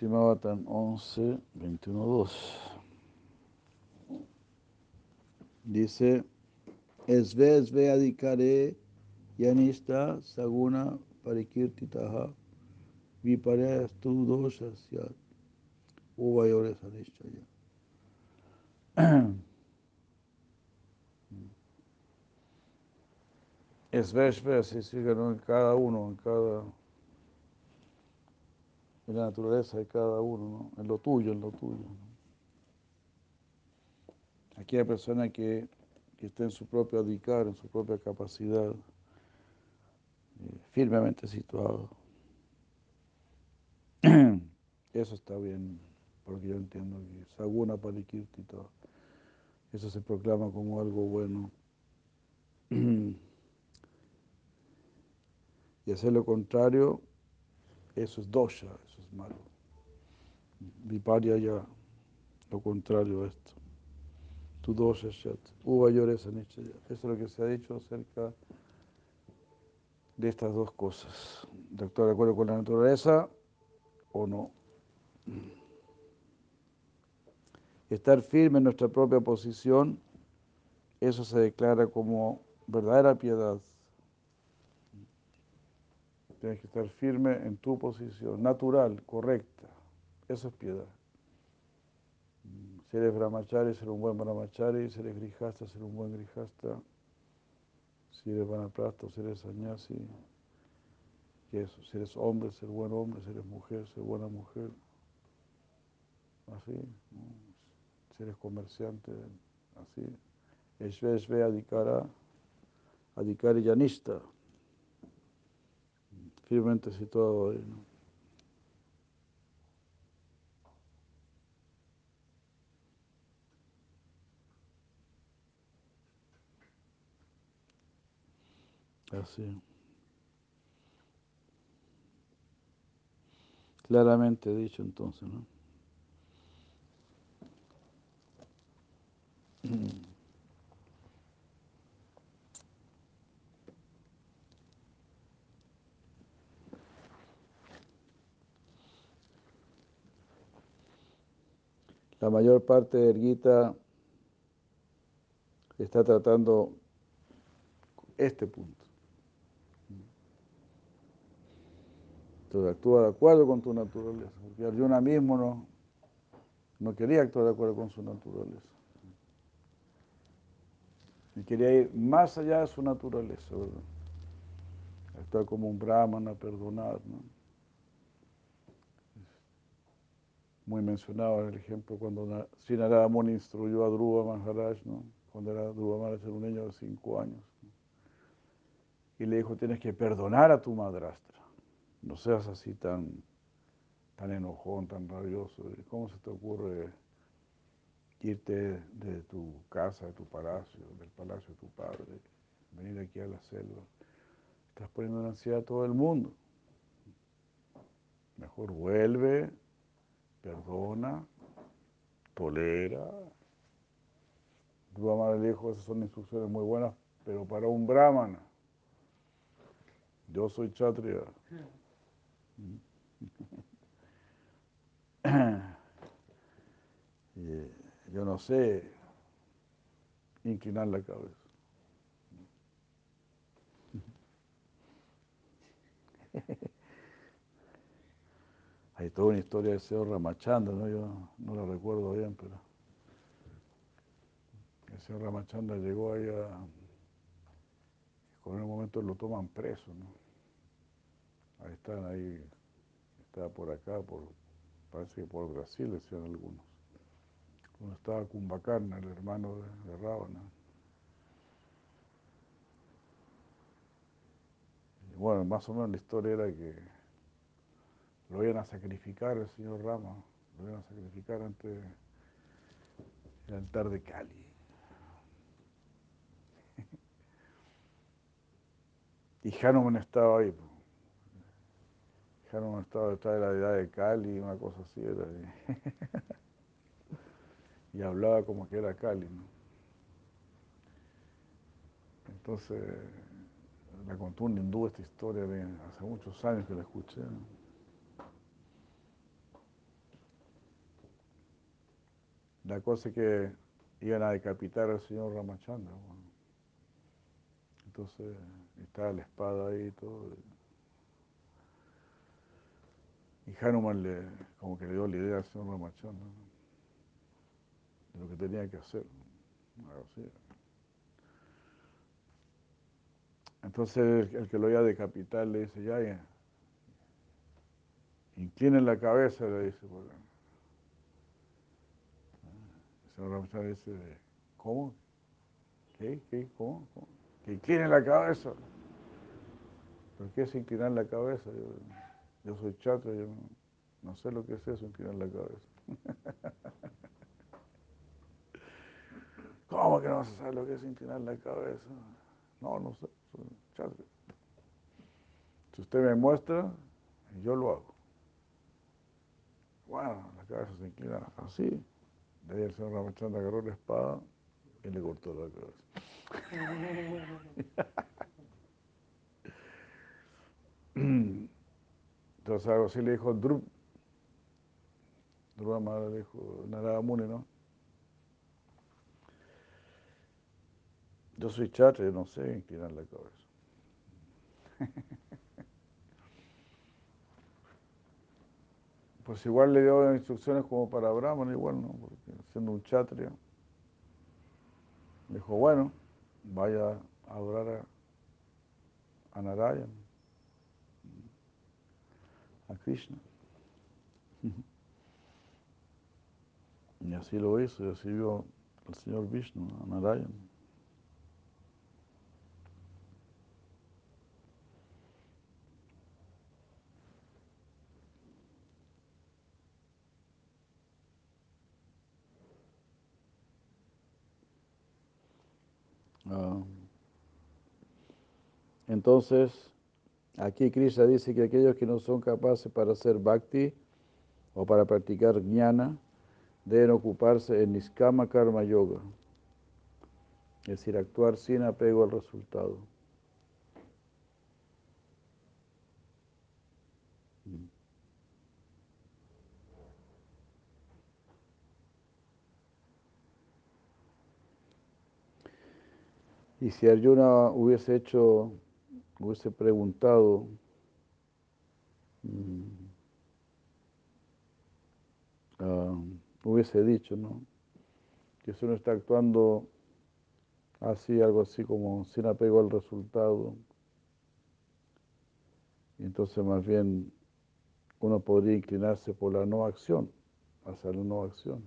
Simavatan 11, 21, 2. Dice, Esve, esve adikare yanista saguna parikirtitaha vipareastu dosha syat uvayore sanishchaya. Esve, [CLEARS THROAT] esve, así sigue en cada uno, en cada en la naturaleza de cada uno, ¿no? en lo tuyo, en lo tuyo. ¿no? Aquella persona que, que está en su propio adicar, en su propia capacidad, eh, firmemente situado. [CLEARS THROAT] Eso está bien, porque yo entiendo que Saguna Parikirti todo. Eso se proclama como algo bueno. [CLEARS THROAT] Y hacer lo contrario, eso es dosha, malo. Viparya ya, lo contrario a esto. Tu dosha shat. Uva llores Eso es lo que se ha dicho acerca de estas dos cosas. De actuar de acuerdo con la naturaleza o no. Estar firme en nuestra propia posición, eso se declara como verdadera piedad. Tienes que estar firme en tu posición, natural, correcta. Eso es piedad. Si eres brahmachari, ser un buen brahmachari. Si eres grijasta, ser un buen grijasta. Si eres vanaprasta, si eres sannyasi. eso? Si eres hombre, ser buen hombre. Si eres mujer, ser buena mujer. Así. Si eres comerciante, así. Eshve, adikara, adikari yanista firmemente situado ahí. ¿no? Así. Claramente dicho entonces, ¿no? [CLEARS THROAT] La mayor parte del Gita está tratando este punto. Entonces actúa de acuerdo con tu naturaleza. Porque Arjuna mismo no, no quería actuar de acuerdo con su naturaleza. Y quería ir más allá de su naturaleza, ¿verdad? Actuar como un brahmana, perdonar, ¿no? Muy mencionado en el ejemplo cuando Sinarada instruyó a Dhruva Maharaj, ¿no? cuando era Dhruva Maharaj era un niño de cinco años. Y le dijo, tienes que perdonar a tu madrastra. No seas así tan, tan enojón, tan rabioso. ¿Cómo se te ocurre irte de tu casa, de tu palacio, del palacio de tu padre, venir aquí a la selva? Estás poniendo en ansiedad a todo el mundo. Mejor vuelve perdona, tolera. Le dijo, esas son instrucciones muy buenas, pero para un brahmana. Yo soy chatria. [LAUGHS] Yo no sé inclinar la cabeza. Hay toda una historia del señor Ramachanda, ¿no? Yo no la recuerdo bien, pero el señor Ramachanda llegó ahí a... Con un momento lo toman preso, ¿no? Ahí están, ahí, estaba por acá, por, parece que por Brasil, decían algunos. Uno estaba Kumbhakarna, el hermano de, de Ravana. Y bueno, más o menos la historia era que lo iban a sacrificar el señor Rama, lo iban a sacrificar ante el altar de Cali. [LAUGHS] Y Hanuman estaba ahí. Hanuman estaba detrás de la deidad de Cali, una cosa así era. Y [LAUGHS] hablaba como que era Cali. ¿no? Entonces, me contó un hindú esta historia de hace muchos años que la escuché. La cosa es que iban a decapitar al señor Ramachandra. Entonces estaba la espada ahí y todo. Y Hanuman le, como que le dio la idea al señor Ramachandra de lo que tenía que hacer. Entonces el, que lo iba a decapitar le dice, ya, ya inclinen la cabeza, le dice, por señor Ramchar dice, ¿cómo? ¿Qué? ¿Qué? ¿Cómo? ¿Cómo? Que incline la cabeza. ¿Pero qué es inclinar la cabeza? Yo, yo soy chakra, yo no, no sé lo que es eso, inclinar la cabeza. [LAUGHS] ¿Cómo que no vas a saber lo que es inclinar la cabeza? No, no sé, soy chakra. Si usted me muestra, yo lo hago. Bueno, la cabeza se inclina así. De ahí el señor Ramachandra agarró la espada y le cortó la cabeza. [LAUGHS] Entonces algo así le dijo Dhruv. Dhruva Madre le dijo Narada Muni, ¿no? Yo soy chatre, no sé inclinar la cabeza. [LAUGHS] Pues igual le dio instrucciones como para Brahman, igual, ¿no? Porque siendo un chatria, dijo, bueno, vaya a adorar a, a Narayan, a Krishna. [LAUGHS] Y así lo hizo, y así vio al señor Vishnu, a Narayan. Ah. Entonces, aquí Krishna dice que aquellos que no son capaces para hacer bhakti o para practicar jnana deben ocuparse en niskama karma yoga, es decir, actuar sin apego al resultado. Y si Arjuna hubiese hecho, hubiese preguntado, uh, hubiese dicho, ¿no? Que si uno está actuando así, algo así como sin apego al resultado, entonces más bien uno podría inclinarse por la no acción, hacer la no acción.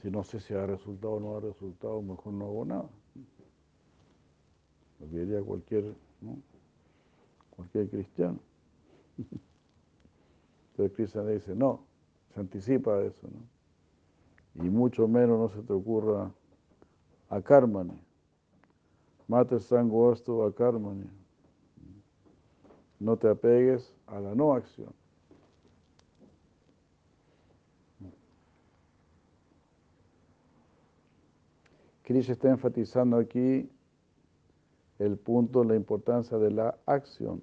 Si no sé si ha resultado o no ha resultado, mejor no hago nada. Lo que diría cualquier, ¿no? cualquier cristiano. [LAUGHS] Entonces Cristian dice, no, se anticipa eso, ¿no? Y mucho menos no se te ocurra a karmani. Mate sango esto a karmani. No te apegues a la no acción. Krishna está enfatizando aquí el punto, la importancia de la acción.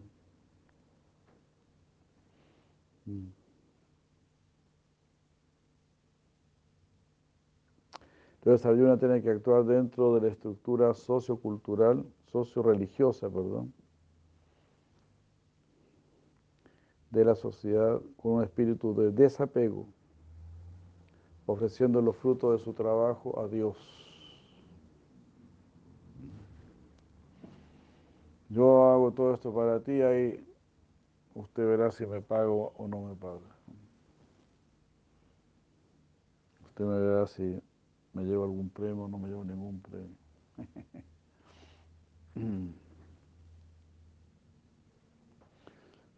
Entonces Arjuna tiene que actuar dentro de la estructura sociocultural, socio-religiosa, perdón, de la sociedad con un espíritu de desapego, ofreciendo los frutos de su trabajo a Dios. Yo hago todo esto para ti, ahí usted verá si me pago o no me paga. Usted me verá si me llevo algún premio o no me llevo ningún premio.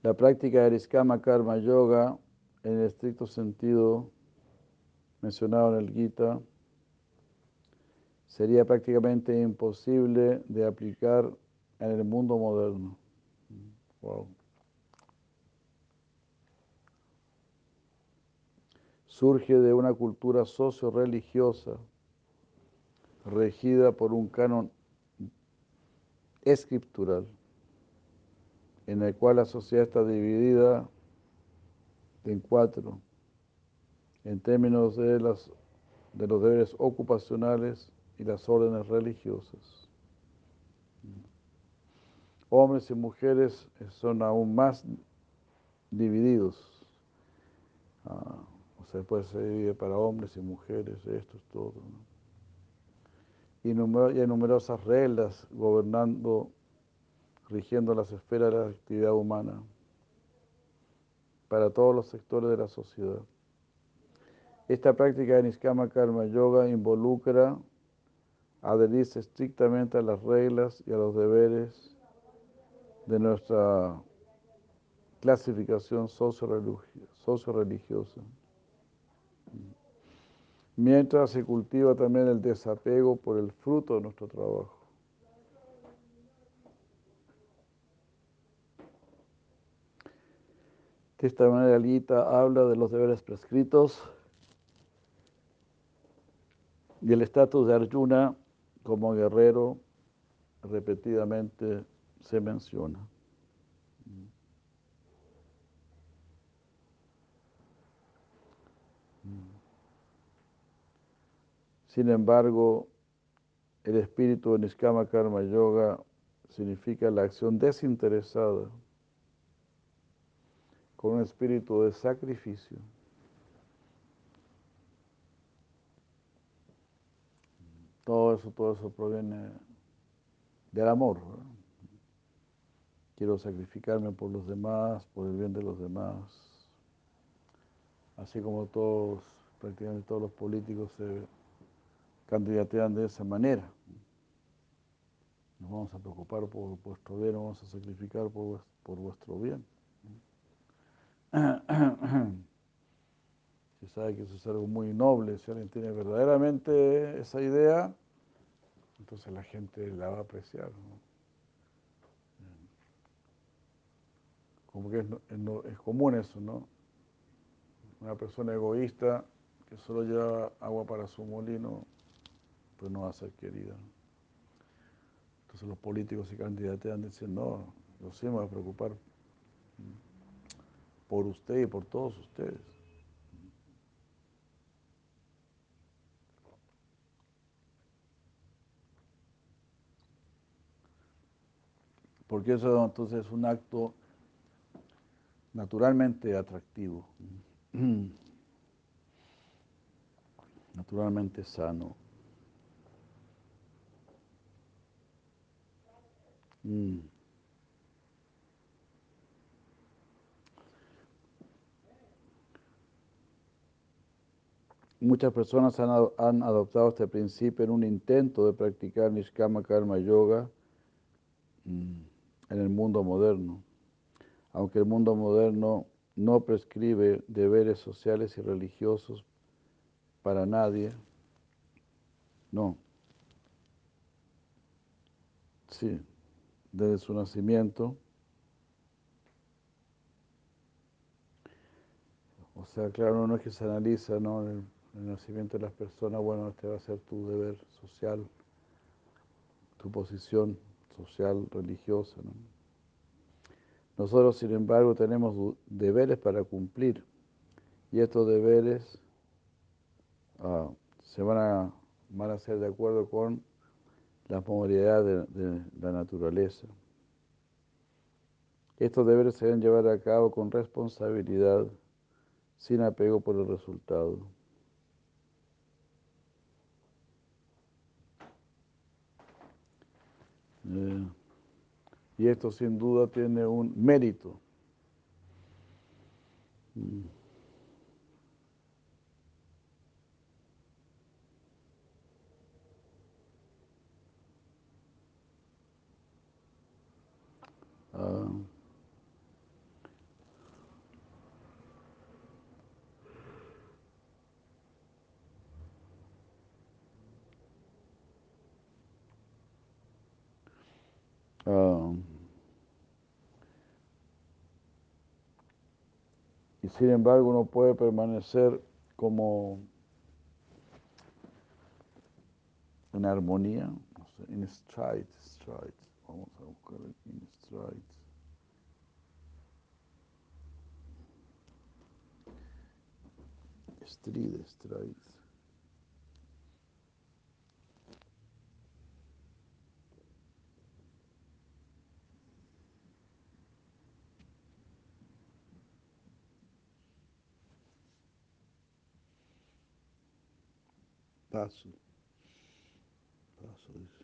La práctica de Ariskama Karma Yoga, en el estricto sentido mencionado en el Gita, sería prácticamente imposible de aplicar en el mundo moderno. Surge de una cultura socio-religiosa regida por un canon escritural, en el cual la sociedad está dividida en cuatro, en términos de, las, de los deberes ocupacionales y las órdenes religiosas hombres y mujeres son aún más divididos. Ah, o sea, pues se divide para hombres y mujeres, esto es todo. Y, y hay numerosas reglas gobernando, rigiendo las esferas de la actividad humana para todos los sectores de la sociedad. Esta práctica de Niskama Karma Yoga involucra adherirse estrictamente a las reglas y a los deberes de nuestra clasificación socio-religiosa. Mientras se cultiva también el desapego por el fruto de nuestro trabajo. De esta manera, Gita habla de los deberes prescritos y el estatus de Arjuna como guerrero repetidamente se menciona. Sin embargo, el espíritu de Niskama Karma Yoga significa la acción desinteresada con un espíritu de sacrificio. Todo eso, todo eso proviene del amor. Quiero sacrificarme por los demás, por el bien de los demás. Así como todos, prácticamente todos los políticos se candidatean de esa manera. Nos vamos a preocupar por vuestro bien, nos vamos a sacrificar por, vuestro bien. Si sabe que eso es algo muy noble, si alguien tiene verdaderamente esa idea, entonces la gente la va a apreciar. Como que es, es, común eso, ¿no? Una persona egoísta que solo lleva agua para su molino, pues no va a ser querida. Entonces los políticos se candidatean diciendo, no, yo sí me voy a preocupar por usted y por todos ustedes. Porque eso entonces es un acto naturalmente atractivo, [CLEARS THROAT] naturalmente sano. Mm. Muchas personas han, han, adoptado este principio en un intento de practicar Nishkama Karma Yoga mm, en el mundo moderno. Aunque el mundo moderno no prescribe deberes sociales y religiosos para nadie, no. Sí, desde su nacimiento. O sea, claro, no es que se analiza, ¿no? El, el nacimiento de las personas, bueno, este va a ser tu deber social, tu posición social, religiosa. ¿no? Nosotros, sin embargo, tenemos deberes para cumplir y estos deberes uh, se van a, van a hacer de acuerdo con las modalidades de, de la naturaleza. Estos deberes se deben llevar a cabo con responsabilidad, sin apego por el resultado. Eh, y esto sin duda tiene un mérito. Ah. Ah. Y sin embargo uno puede permanecer como en armonía, no sé, in stride, stride, vamos a buscar in stride. Stride, stride. paso. Paso eso.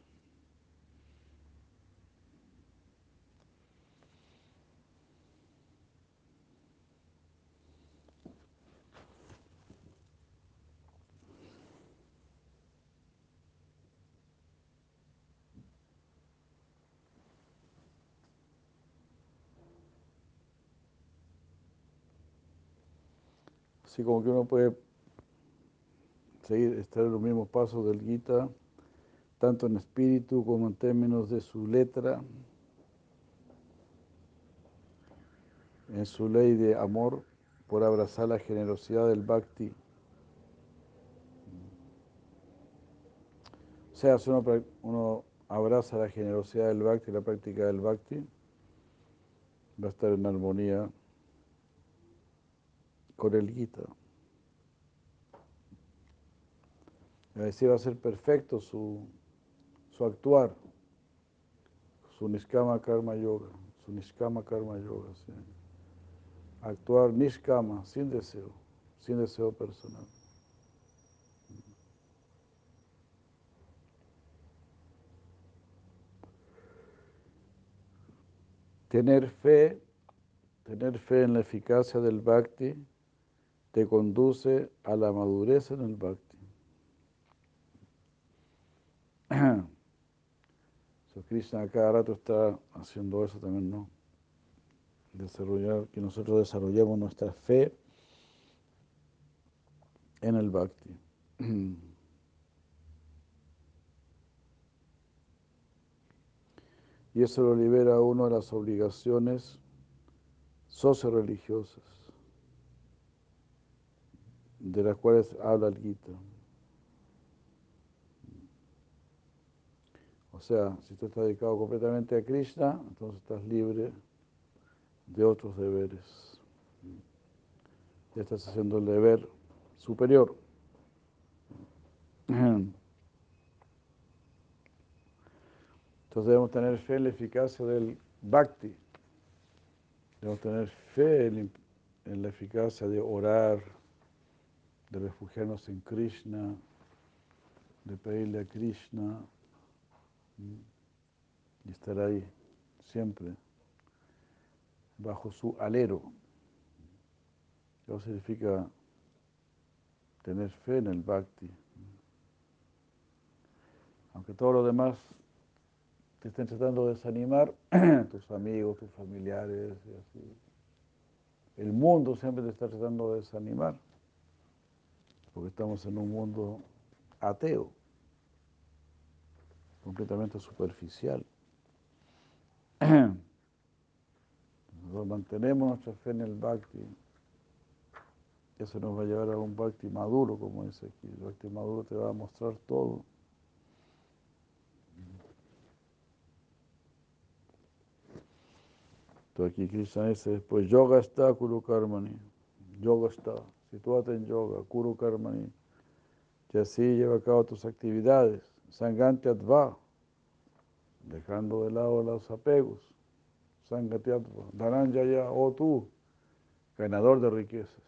Así como que uno puede seguir, estar en los mismos pasos del Gita, tanto en espíritu como en términos de su letra, en su ley de amor por abrazar la generosidad del bhakti. O sea, si uno, uno abraza la generosidad del bhakti, la práctica del bhakti, va a estar en armonía con el Gita. Y así va a ser perfecto su, su actuar, su Niskama Karma Yoga, su Niskama Karma Yoga. ¿sí? Actuar Niskama, sin deseo, sin deseo personal. Tener fe, tener fe en la eficacia del bhakti te conduce a la madurez en el bhakti. Krishna cada rato está haciendo eso también, ¿no? Desarrollar, que nosotros desarrollemos nuestra fe en el bhakti. Y eso lo libera a uno de las obligaciones socio-religiosas, de las cuales habla el Gita. O sea, si tú estás dedicado completamente a Krishna, entonces estás libre de otros deberes. Ya estás haciendo el deber superior. Entonces debemos tener fe en la eficacia del bhakti. Debemos tener fe en, la eficacia de orar, de refugiarnos en Krishna, de pedirle a Krishna y estar ahí siempre bajo su alero. Eso significa tener fe en el bhakti. Aunque todo lo demás te estén tratando de desanimar, [CLEARS THROAT] tus amigos, tus familiares. El mundo siempre te está tratando de desanimar, porque estamos en un mundo ateo, completamente superficial. [CLEARS THROAT] Nosotros mantenemos nuestra fe en el bhakti. Eso nos va a llevar a un bhakti maduro, como dice aquí. El bhakti maduro te va a mostrar todo. Entonces aquí Krishna dice después, yoga está, kuru karmani. Yoga está, sitúate en yoga, kuru karmani. Y así lleva a cabo tus actividades. Sangante adva, dejando de lado los apegos. Sangate adva. Dhananjaya, oh tú, ganador de riquezas.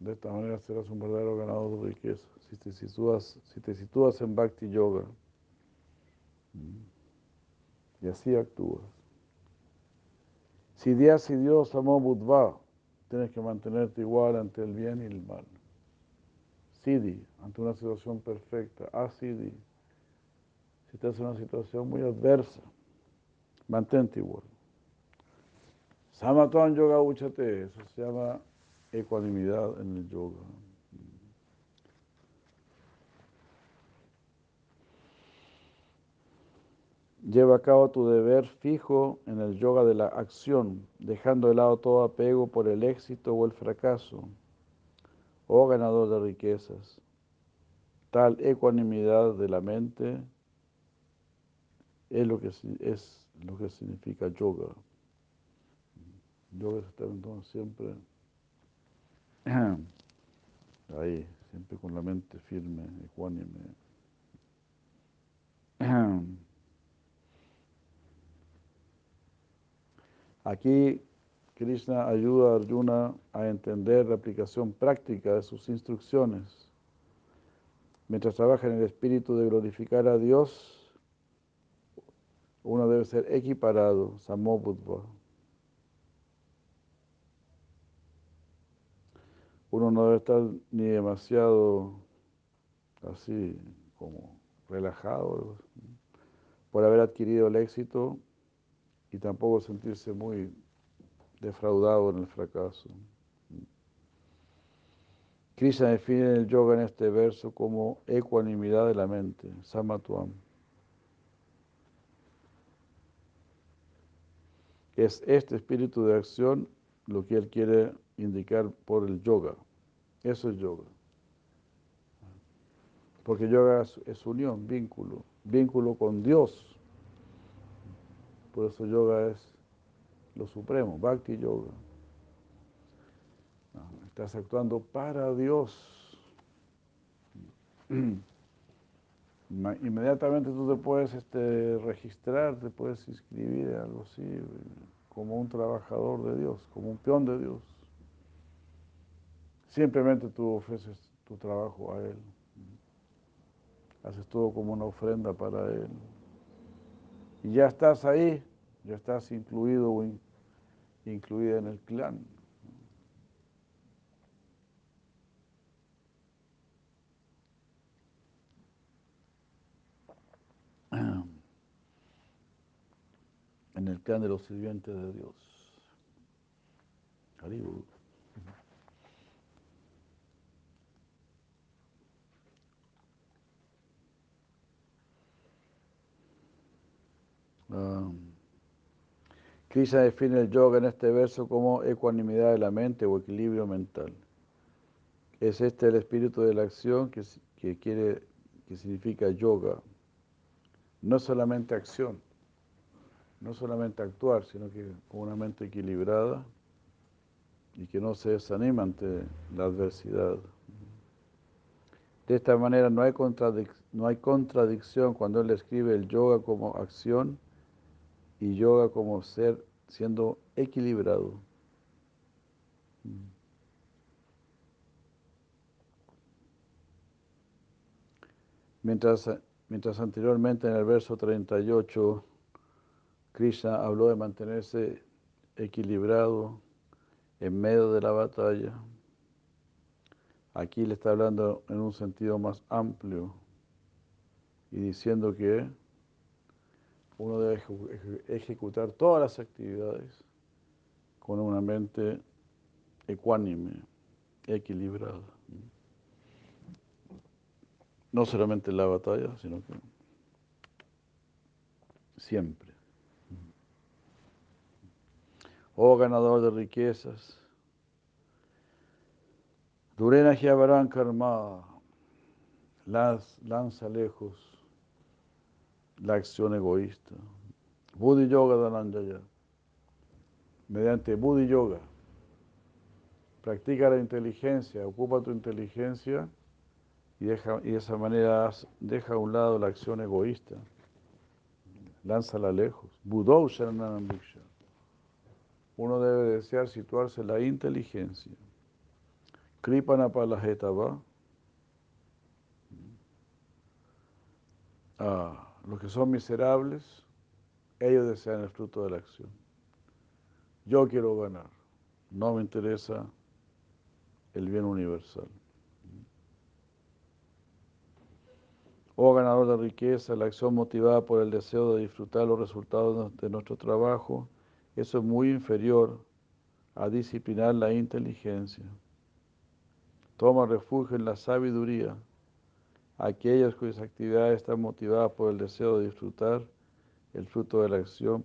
De esta manera serás un verdadero ganador de riquezas. Si te sitúas, si te sitúas en Bhakti Yoga. Y así actúas. Si Dios y Dios amó Budva, tienes que mantenerte igual ante el bien y el mal. Siddhi, ante una situación perfecta. Asiddhi, si estás en una situación muy adversa, mantente igual. Samatuan Yoga Uchate, eso se llama ecuanimidad en el yoga. Lleva a cabo tu deber fijo en el yoga de la acción, dejando de lado todo apego por el éxito o el fracaso, oh ganador de riquezas. Tal ecuanimidad de la mente es lo que, es lo que significa yoga. Yoga es estar entonces siempre [CLEARS THROAT] ahí, siempre con la mente firme, ecuánime. [CLEARS THROAT] Aquí Krishna ayuda a Arjuna a entender la aplicación práctica de sus instrucciones. Mientras trabaja en el espíritu de glorificar a Dios, uno debe ser equiparado, samobudva. Uno no debe estar ni demasiado así como relajado por haber adquirido el éxito y tampoco sentirse muy defraudado en el fracaso. Krishna define el yoga en este verso como ecuanimidad de la mente, samatuam. Es este espíritu de acción lo que él quiere indicar por el yoga. Eso es yoga. Porque yoga es, es unión, vínculo, vínculo con Dios. Por eso yoga es lo supremo, bhakti yoga. Estás actuando para Dios. [CLEARS THROAT] Inmediatamente tú te puedes este, registrar, te puedes inscribir algo así, como un trabajador de Dios, como un peón de Dios. Simplemente tú ofreces tu trabajo a Él. Haces todo como una ofrenda para Él. Y ya estás ahí, ya estás incluido o incluida en el clan. [CLEARS THROAT] en el clan de los sirvientes de Dios. Um, Krishna define el yoga en este verso como ecuanimidad de la mente o equilibrio mental. Es este el espíritu de la acción que, quiere, que significa yoga. No solamente acción, no solamente actuar, sino que con una mente equilibrada y que no se desanima ante la adversidad. De esta manera no hay, no hay contradicción cuando él escribe el yoga como acción y yoga como ser siendo equilibrado. Mientras, mientras anteriormente en el verso 38 Krishna habló de mantenerse equilibrado en medio de la batalla. Aquí le está hablando en un sentido más amplio y diciendo que uno debe ejecutar todas las actividades con una mente ecuánime, equilibrada. No solamente en la batalla, sino que siempre. oh ganador de riquezas. Durena Giabarán Karma, lanza lejos la acción egoísta. Buddhi Yoga Dananjaya, mediante Buddhi Yoga, practica la inteligencia, ocupa tu inteligencia y, deja, y de esa manera deja a un lado la acción egoísta. Lánzala lejos. Budou Sharanam uno debe desear situarse en la inteligencia. Kripana va. Ah, los que son miserables, ellos desean el fruto de la acción. Yo quiero ganar, no me interesa el bien universal. Oh ganador de riqueza, la acción motivada por el deseo de disfrutar los resultados de nuestro trabajo eso es muy inferior a disciplinar la inteligencia. Toma refugio en la sabiduría. Aquellos cuyas actividades están motivadas por el deseo de disfrutar el fruto de la acción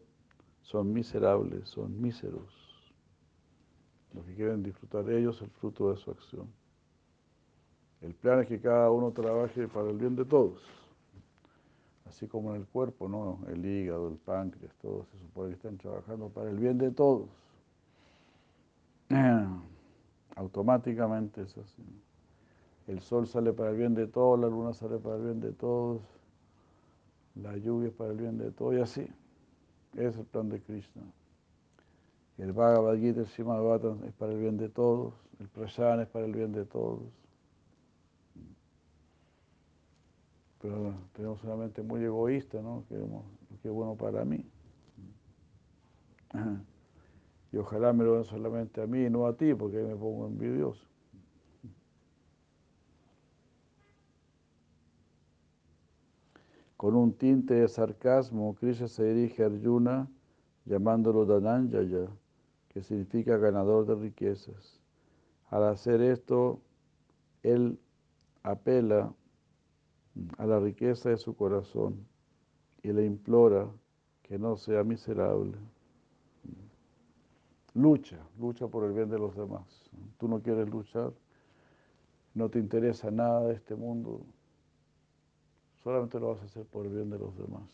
son miserables, son míseros. Los que quieren disfrutar ellos el fruto de su acción. El plan es que cada uno trabaje para el bien de todos así como en el cuerpo, ¿no? El hígado, el páncreas, todos se supone que están trabajando para el bien de todos. [CLEARS THROAT] Automáticamente es así. El sol sale para el bien de todos, la luna sale para el bien de todos, la lluvia es para el bien de todos, y así. Es el plan de Krishna. El Bhagavad Gita, el Srimad es para el bien de todos, el Prashan es para el bien de todos. pero tenemos una mente muy egoísta, ¿no? Queremos lo que es bueno para mí. Y ojalá me lo den solamente a mí y no a ti, porque me pongo envidioso. Con un tinte de sarcasmo, Krishna se dirige a Arjuna llamándolo Dananjaya, que significa ganador de riquezas. Al hacer esto, él apela a la riqueza de su corazón y le implora que no sea miserable. Lucha, lucha por el bien de los demás. Tú no quieres luchar, no te interesa nada de este mundo, solamente lo vas a hacer por el bien de los demás.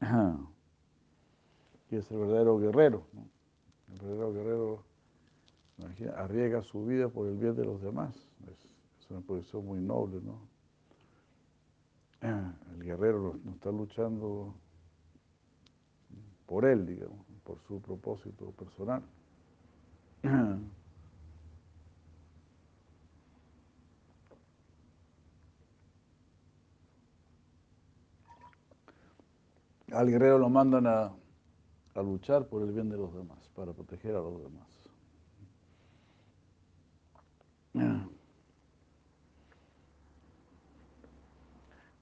[CLEARS THROAT] Y es el verdadero guerrero. El verdadero guerrero arriesga su vida por el bien de los demás. Es, una posición muy noble, ¿no? [CLEARS THROAT] El guerrero no está luchando por él, digamos, por su propósito personal. [CLEARS THROAT] Al guerrero lo mandan a, a luchar por el bien de los demás, para proteger a los demás.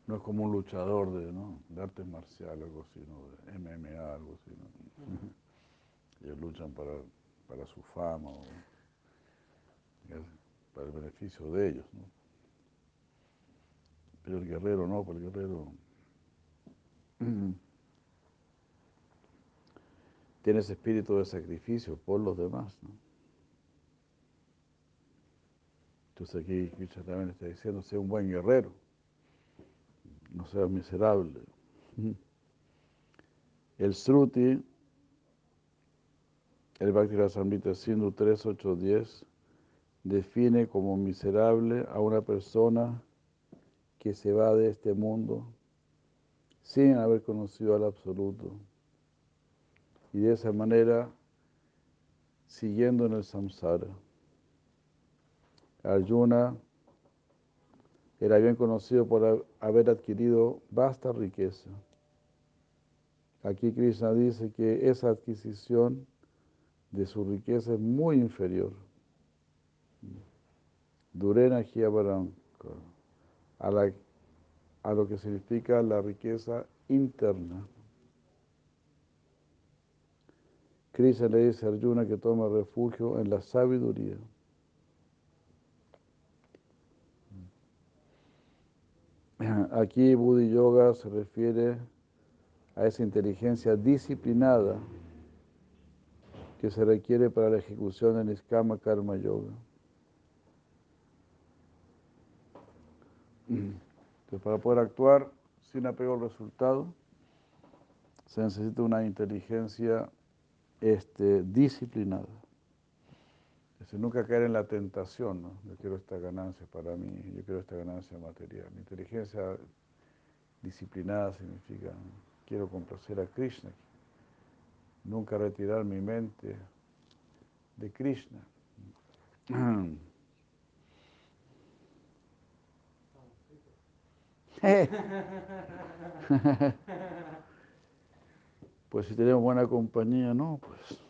No es como un luchador de, ¿no? de artes marciales, algo así, de MMA, algo así. [LAUGHS] Ellos luchan para, para su fama, o, para el beneficio de ellos. ¿no? Pero el guerrero no, porque el guerrero tiene ese espíritu de sacrificio por los demás. ¿no? Entonces aquí Krishna también está diciendo, sea un buen guerrero no sea miserable. [LAUGHS] El Sruti, el Bhakti Rasamrita Sindhu 3810, define como miserable a una persona que se va de este mundo sin haber conocido al absoluto. Y de esa manera, siguiendo en el samsara. Arjuna era bien conocido por haber adquirido vasta riqueza. Aquí Krishna dice que esa adquisición de su riqueza es muy inferior. Durena a, a lo que significa la riqueza interna. Krishna le dice a Arjuna que toma refugio en la sabiduría. [CLEARS THROAT] Aquí Buddhi Yoga se refiere a esa inteligencia disciplinada que se requiere para la ejecución del Niskama Karma Yoga. [CLEARS THROAT] Entonces, para poder actuar sin apego al resultado, se necesita una inteligencia este, disciplinada. Es nunca caer en la tentación, ¿no? Yo quiero esta ganancia para mí, yo quiero esta ganancia material. Inteligencia disciplinada significa, quiero complacer a Krishna. Nunca retirar mi mente de Krishna. [CLEARS THROAT] [CLEARS THROAT] [LAUGHS] pues si tenemos buena compañía, no, pues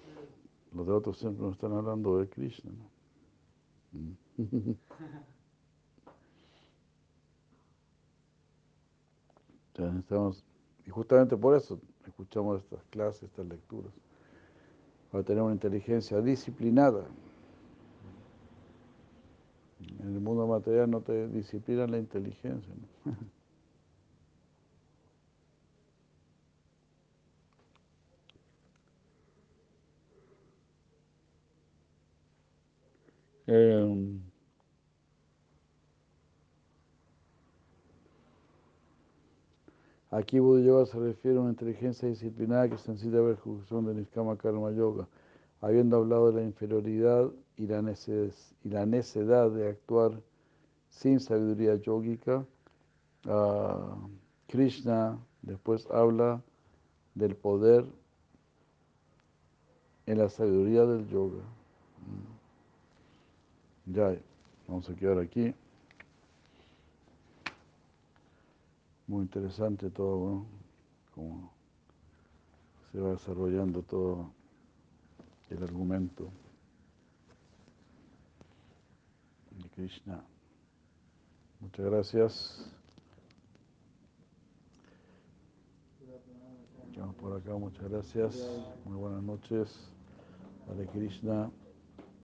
los de otros siempre nos están hablando de Krishna. [LAUGHS] y justamente por eso escuchamos estas clases, estas lecturas, para tener una inteligencia disciplinada. En el mundo material no te disciplinan la inteligencia. [LAUGHS] Em, aquí Buddha Yoga se refiere a una inteligencia disciplinada que se necesita ver ejecución de Niskama Karma Yoga, habiendo hablado de la inferioridad y la, y necedad de actuar sin sabiduría yógica. Ah, Krishna después habla del poder en la sabiduría del yoga. Ya, vamos a quedar aquí. Muy interesante todo, ¿no? Cómo se va desarrollando todo el argumento de Krishna. Muchas gracias. Vamos por acá, muchas gracias. Muy buenas noches. Hare Krishna.